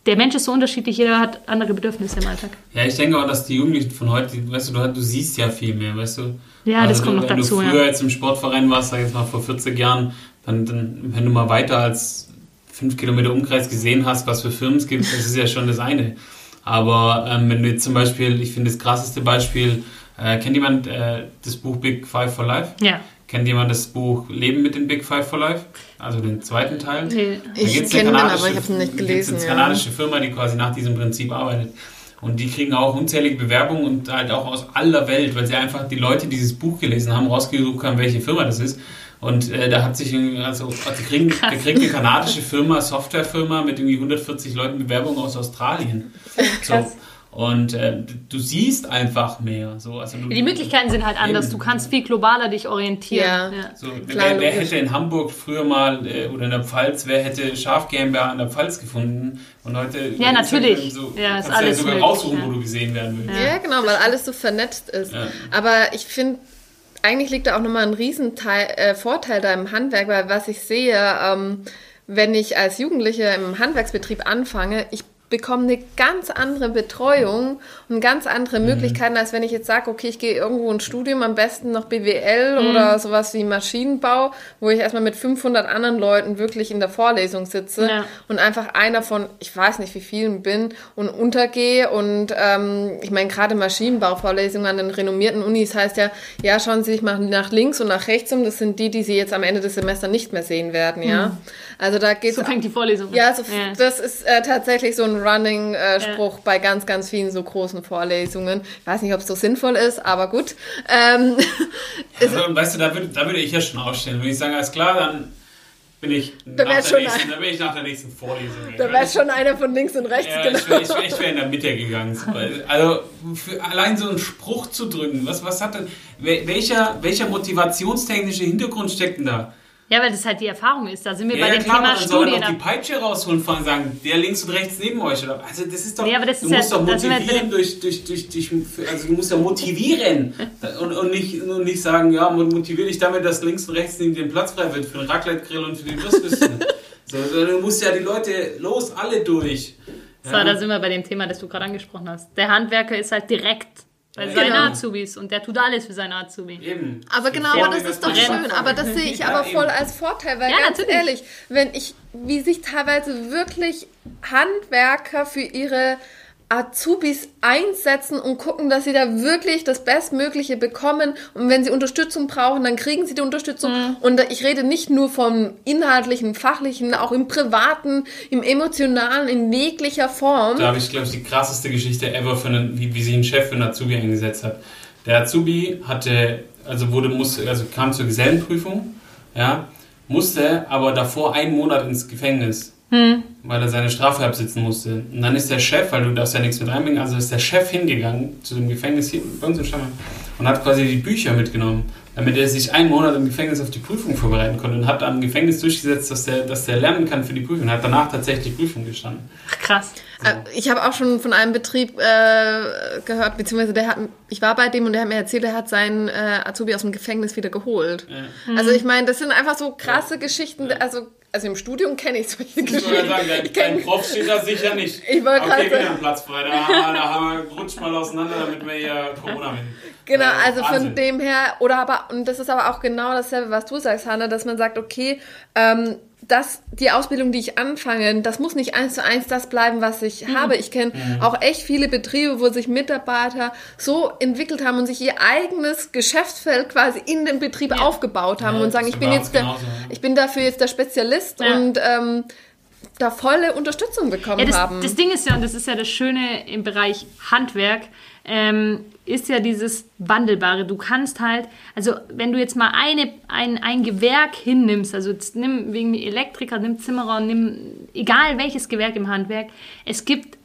der Mensch ist so unterschiedlich, jeder hat andere Bedürfnisse im Alltag. Ja, ich denke auch, dass die Jugendlichen von heute, weißt du, du, du siehst ja viel mehr, weißt du. Ja, also das kommt noch dazu. Wenn du früher ja. jetzt im Sportverein warst, sag ich jetzt mal vor 40 Jahren, dann, dann, wenn du mal weiter als fünf Kilometer Umkreis gesehen hast, was für Firmen es gibt, das ist ja schon das eine. Aber ähm, wenn du jetzt zum Beispiel, ich finde das krasseste Beispiel, äh, kennt jemand äh, das Buch Big Five for Life? Ja. Kennt jemand das Buch Leben mit den Big Five for Life? Also den zweiten Teil? Nee. Ich kenne den, aber ich habe es nicht gelesen. Das ist eine kanadische ja. Firma, die quasi nach diesem Prinzip arbeitet. Und die kriegen auch unzählige Bewerbungen und halt auch aus aller Welt, weil sie einfach die Leute, die dieses Buch gelesen haben, rausgesucht haben, welche Firma das ist. Und äh, da hat sich, also, die kriegen, da kriegt eine kanadische Firma, Softwarefirma mit irgendwie 140 Leuten Bewerbungen aus Australien. So. Und äh, du siehst einfach mehr. So, also du, die Möglichkeiten sind halt anders. Du kannst viel globaler dich orientieren. Ja. ja. So, Klar, wer, wer hätte in Hamburg früher mal äh, oder in der Pfalz, wer hätte Schaf GmbH an der Pfalz gefunden? Und heute ja, natürlich. So, ja, kannst du ja sogar möglich, raussuchen, ja. wo du gesehen werden willst. Ja, genau, weil alles so vernetzt ist. Aber ich finde, eigentlich liegt da auch nochmal ein Riesenteil, äh, Vorteil da im Handwerk, weil was ich sehe, ähm, wenn ich als Jugendliche im Handwerksbetrieb anfange, ich bekommen eine ganz andere Betreuung und ganz andere mhm. Möglichkeiten, als wenn ich jetzt sage, okay, ich gehe irgendwo ein Studium, am besten noch BWL mhm. oder sowas wie Maschinenbau, wo ich erstmal mit 500 anderen Leuten wirklich in der Vorlesung sitze ja. und einfach einer von, ich weiß nicht wie vielen bin und untergehe und ähm, ich meine, gerade Maschinenbauvorlesungen an den renommierten Unis heißt ja, ja, schauen Sie sich mal nach links und nach rechts um, das sind die, die Sie jetzt am Ende des Semesters nicht mehr sehen werden, ja. Mhm. Also da geht So fängt die Vorlesung Ja, so, ja. das ist äh, tatsächlich so ein Running-Spruch äh, bei ganz, ganz vielen so großen Vorlesungen. Ich weiß nicht, ob es so sinnvoll ist, aber gut. Ähm, ja, also, weißt du, da würde, da würde ich ja schon aufstellen. Wenn ich sage, alles klar, dann bin ich, da nach, der nächsten, dann bin ich nach der nächsten Vorlesung. Da wäre schon einer von links und rechts, ja, genau. Ich wäre wär, wär in der Mitte gegangen. Also für allein so einen Spruch zu drücken, was, was hat denn, welcher, welcher motivationstechnische Hintergrund steckt denn da? Ja, weil das halt die Erfahrung ist. Da sind wir ja, bei dem klar, Thema Studien. Soll die Peitsche rausholen und sagen, der links und rechts neben euch. Oder? Also das ist doch. Nee, aber das du ist musst ja, doch motivieren durch, durch, durch, durch, also du musst ja motivieren und, und, nicht, und nicht sagen, ja, motiviere dich damit, dass links und rechts neben dem Platz frei wird für den Raclette-Grill und für die Würstchen. so, du musst ja die Leute los, alle durch. So, ja. da sind wir bei dem Thema, das du gerade angesprochen hast. Der Handwerker ist halt direkt Bei ja, seinen genau. Azubis und der tut alles für seine Azubi. Eben. Aber genau, aber das ist doch schön. Aber das sehe ich aber voll als Vorteil, weil ja, ganz natürlich. ehrlich, wenn ich, wie sich teilweise wirklich Handwerker für ihre Azubis einsetzen und gucken, dass sie da wirklich das Bestmögliche bekommen. Und wenn sie Unterstützung brauchen, dann kriegen sie die Unterstützung. Mhm. Und ich rede nicht nur vom inhaltlichen, fachlichen, auch im privaten, im emotionalen, in jeglicher Form. Da habe ich, glaube ich, die krasseste Geschichte ever, für einen, wie, wie sich ein Chef für einen Azubi eingesetzt hat. Der Azubi hatte, also wurde, musste, also kam zur Gesellenprüfung, ja, musste aber davor einen Monat ins Gefängnis hm. weil er seine Strafe absitzen musste. Und dann ist der Chef, weil du darfst ja nichts mit reinbringen, also ist der Chef hingegangen zu dem Gefängnis hier bei uns im Stammheim und hat quasi die Bücher mitgenommen, damit er sich einen Monat im Gefängnis auf die Prüfung vorbereiten konnte und hat am Gefängnis durchgesetzt, dass der, dass der lernen kann für die Prüfung. Und hat danach tatsächlich die Prüfung gestanden. Ach, krass. So. Äh, ich habe auch schon von einem Betrieb äh, gehört, beziehungsweise der hat, ich war bei dem und der hat mir erzählt, er hat seinen äh, Azubi aus dem Gefängnis wieder geholt. Ja. Also ich meine, das sind einfach so krasse ja. Geschichten, also also im Studium kenne ich solche Geschichten. Ich sagen, dein, dein Prof steht da sicher nicht. Ich wollte okay, wieder einen Platz frei. Da, da haben wir, rutscht mal auseinander, damit wir hier Corona haben. Genau, äh, also Wahnsinn. von dem her, oder aber, und das ist aber auch genau dasselbe, was du sagst, Hanna, dass man sagt, okay, ähm, das, die Ausbildung, die ich anfange, das muss nicht eins zu eins das bleiben, was ich mhm. habe. Ich kenne mhm. auch echt viele Betriebe, wo sich Mitarbeiter so entwickelt haben und sich ihr eigenes Geschäftsfeld quasi in dem Betrieb ja. aufgebaut haben ja, und sagen, ich bin jetzt der, ich bin dafür jetzt der Spezialist ja. und ähm, da volle Unterstützung bekommen ja, das, haben. Das Ding ist ja, und das ist ja das Schöne im Bereich Handwerk, ähm, ist ja dieses Wandelbare. Du kannst halt, also wenn du jetzt mal eine, ein, ein Gewerk hinnimmst, also nimm wegen Elektriker, nimm Zimmerer, nimm egal welches Gewerk im Handwerk, es gibt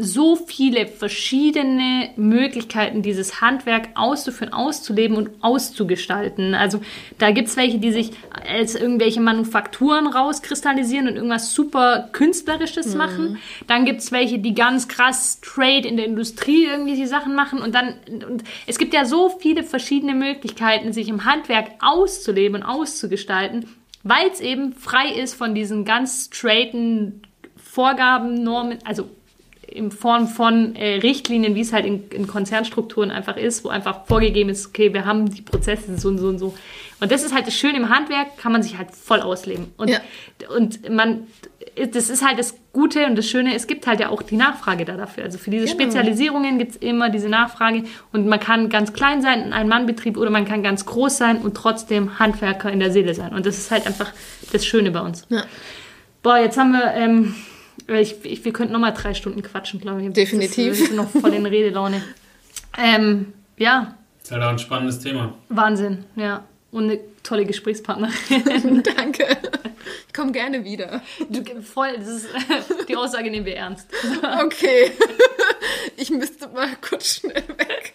so viele verschiedene Möglichkeiten, dieses Handwerk auszuführen, auszuleben und auszugestalten. Also da gibt es welche, die sich als irgendwelche Manufakturen rauskristallisieren und irgendwas super Künstlerisches mhm. machen. Dann gibt es welche, die ganz krass Trade in der Industrie irgendwie die Sachen machen. Und dann, und es gibt ja so viele verschiedene Möglichkeiten, sich im Handwerk auszuleben und auszugestalten, weil es eben frei ist von diesen ganz straighten Vorgaben, Normen, also in Form von äh, Richtlinien, wie es halt in, in, Konzernstrukturen einfach ist, wo einfach vorgegeben ist, okay, wir haben die Prozesse so und so und so. Und das ist halt das Schöne im Handwerk, kann man sich halt voll ausleben. Und, ja. und man, das ist halt das Gute und das Schöne, es gibt halt ja auch die Nachfrage da dafür. Also für diese genau. Spezialisierungen gibt es immer diese Nachfrage und man kann ganz klein sein, ein Mannbetrieb oder man kann ganz groß sein und trotzdem Handwerker in der Seele sein. Und das ist halt einfach das Schöne bei uns. Ja. Boah, jetzt haben wir... Ähm, ich, ich, wir könnten noch mal drei Stunden quatschen, glaube ich. Definitiv. Das, ich bin noch voll in Redelaune. Ähm, ja. ist halt auch ein spannendes Thema. Wahnsinn, ja. Und eine tolle Gesprächspartnerin. Danke. Ich komme gerne wieder. Du, voll, das ist, die Aussage nehmen wir ernst. Okay. Ich müsste mal kurz schnell weg.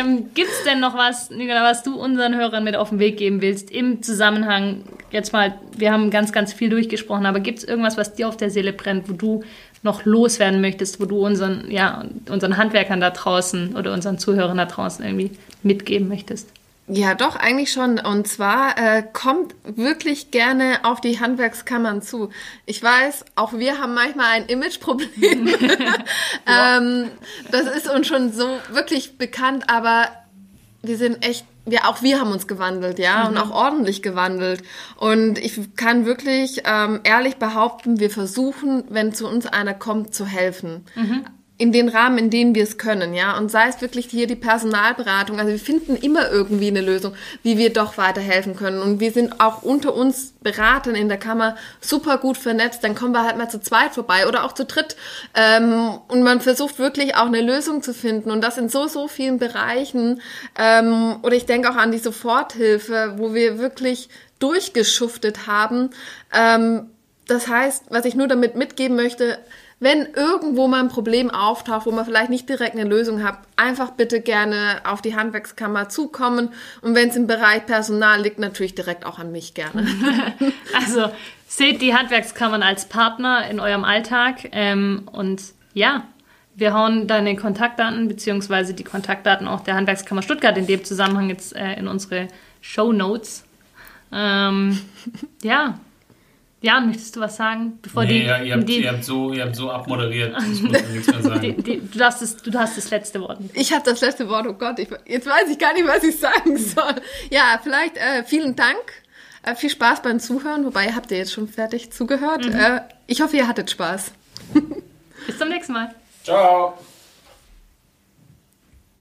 Ähm, Gibt es denn noch was, Nicola, was du unseren Hörern mit auf den Weg geben willst im Zusammenhang? Jetzt mal, wir haben ganz, ganz viel durchgesprochen, aber gibt es irgendwas, was dir auf der Seele brennt, wo du noch loswerden möchtest, wo du unseren, ja, unseren Handwerkern da draußen oder unseren Zuhörern da draußen irgendwie mitgeben möchtest? Ja, doch, eigentlich schon. Und zwar äh, kommt wirklich gerne auf die Handwerkskammern zu. Ich weiß, auch wir haben manchmal ein Imageproblem. ähm, das ist uns schon so wirklich bekannt, aber wir sind echt, wir, auch wir haben uns gewandelt, ja, mhm. und auch ordentlich gewandelt. Und ich kann wirklich ähm, ehrlich behaupten, wir versuchen, wenn zu uns einer kommt, zu helfen. Mhm in den Rahmen, in denen wir es können, ja. Und sei es wirklich hier die Personalberatung. Also wir finden immer irgendwie eine Lösung, wie wir doch weiterhelfen können. Und wir sind auch unter uns Beratern in der Kammer super gut vernetzt. Dann kommen wir halt mal zu zweit vorbei oder auch zu dritt. Ähm, und man versucht wirklich auch eine Lösung zu finden. Und das in so, so vielen Bereichen. Ähm, oder ich denke auch an die Soforthilfe, wo wir wirklich durchgeschuftet haben. Ähm, das heißt, was ich nur damit mitgeben möchte, wenn irgendwo mal ein Problem auftaucht, wo man vielleicht nicht direkt eine Lösung hat, einfach bitte gerne auf die Handwerkskammer zukommen. Und wenn es im Bereich Personal liegt, natürlich direkt auch an mich gerne. also seht die Handwerkskammern als Partner in eurem Alltag. Ähm, und ja, wir hauen deine Kontaktdaten beziehungsweise die Kontaktdaten auch der Handwerkskammer Stuttgart in dem Zusammenhang jetzt äh, in unsere Show Notes. Ähm, ja, Jan, möchtest du was sagen? Bevor nee, die, ja, ihr, habt, die, ihr, habt so, ihr habt so abmoderiert. Ich muss nichts mehr sagen. Die, die, du, hast das, du hast das letzte Wort. Ich habe das letzte Wort, oh Gott. Ich, jetzt weiß ich gar nicht, was ich sagen soll. Ja, vielleicht äh, vielen Dank. Äh, viel Spaß beim Zuhören. Wobei, habt ihr jetzt schon fertig zugehört? Mhm. Äh, ich hoffe, ihr hattet Spaß. Bis zum nächsten Mal. Ciao.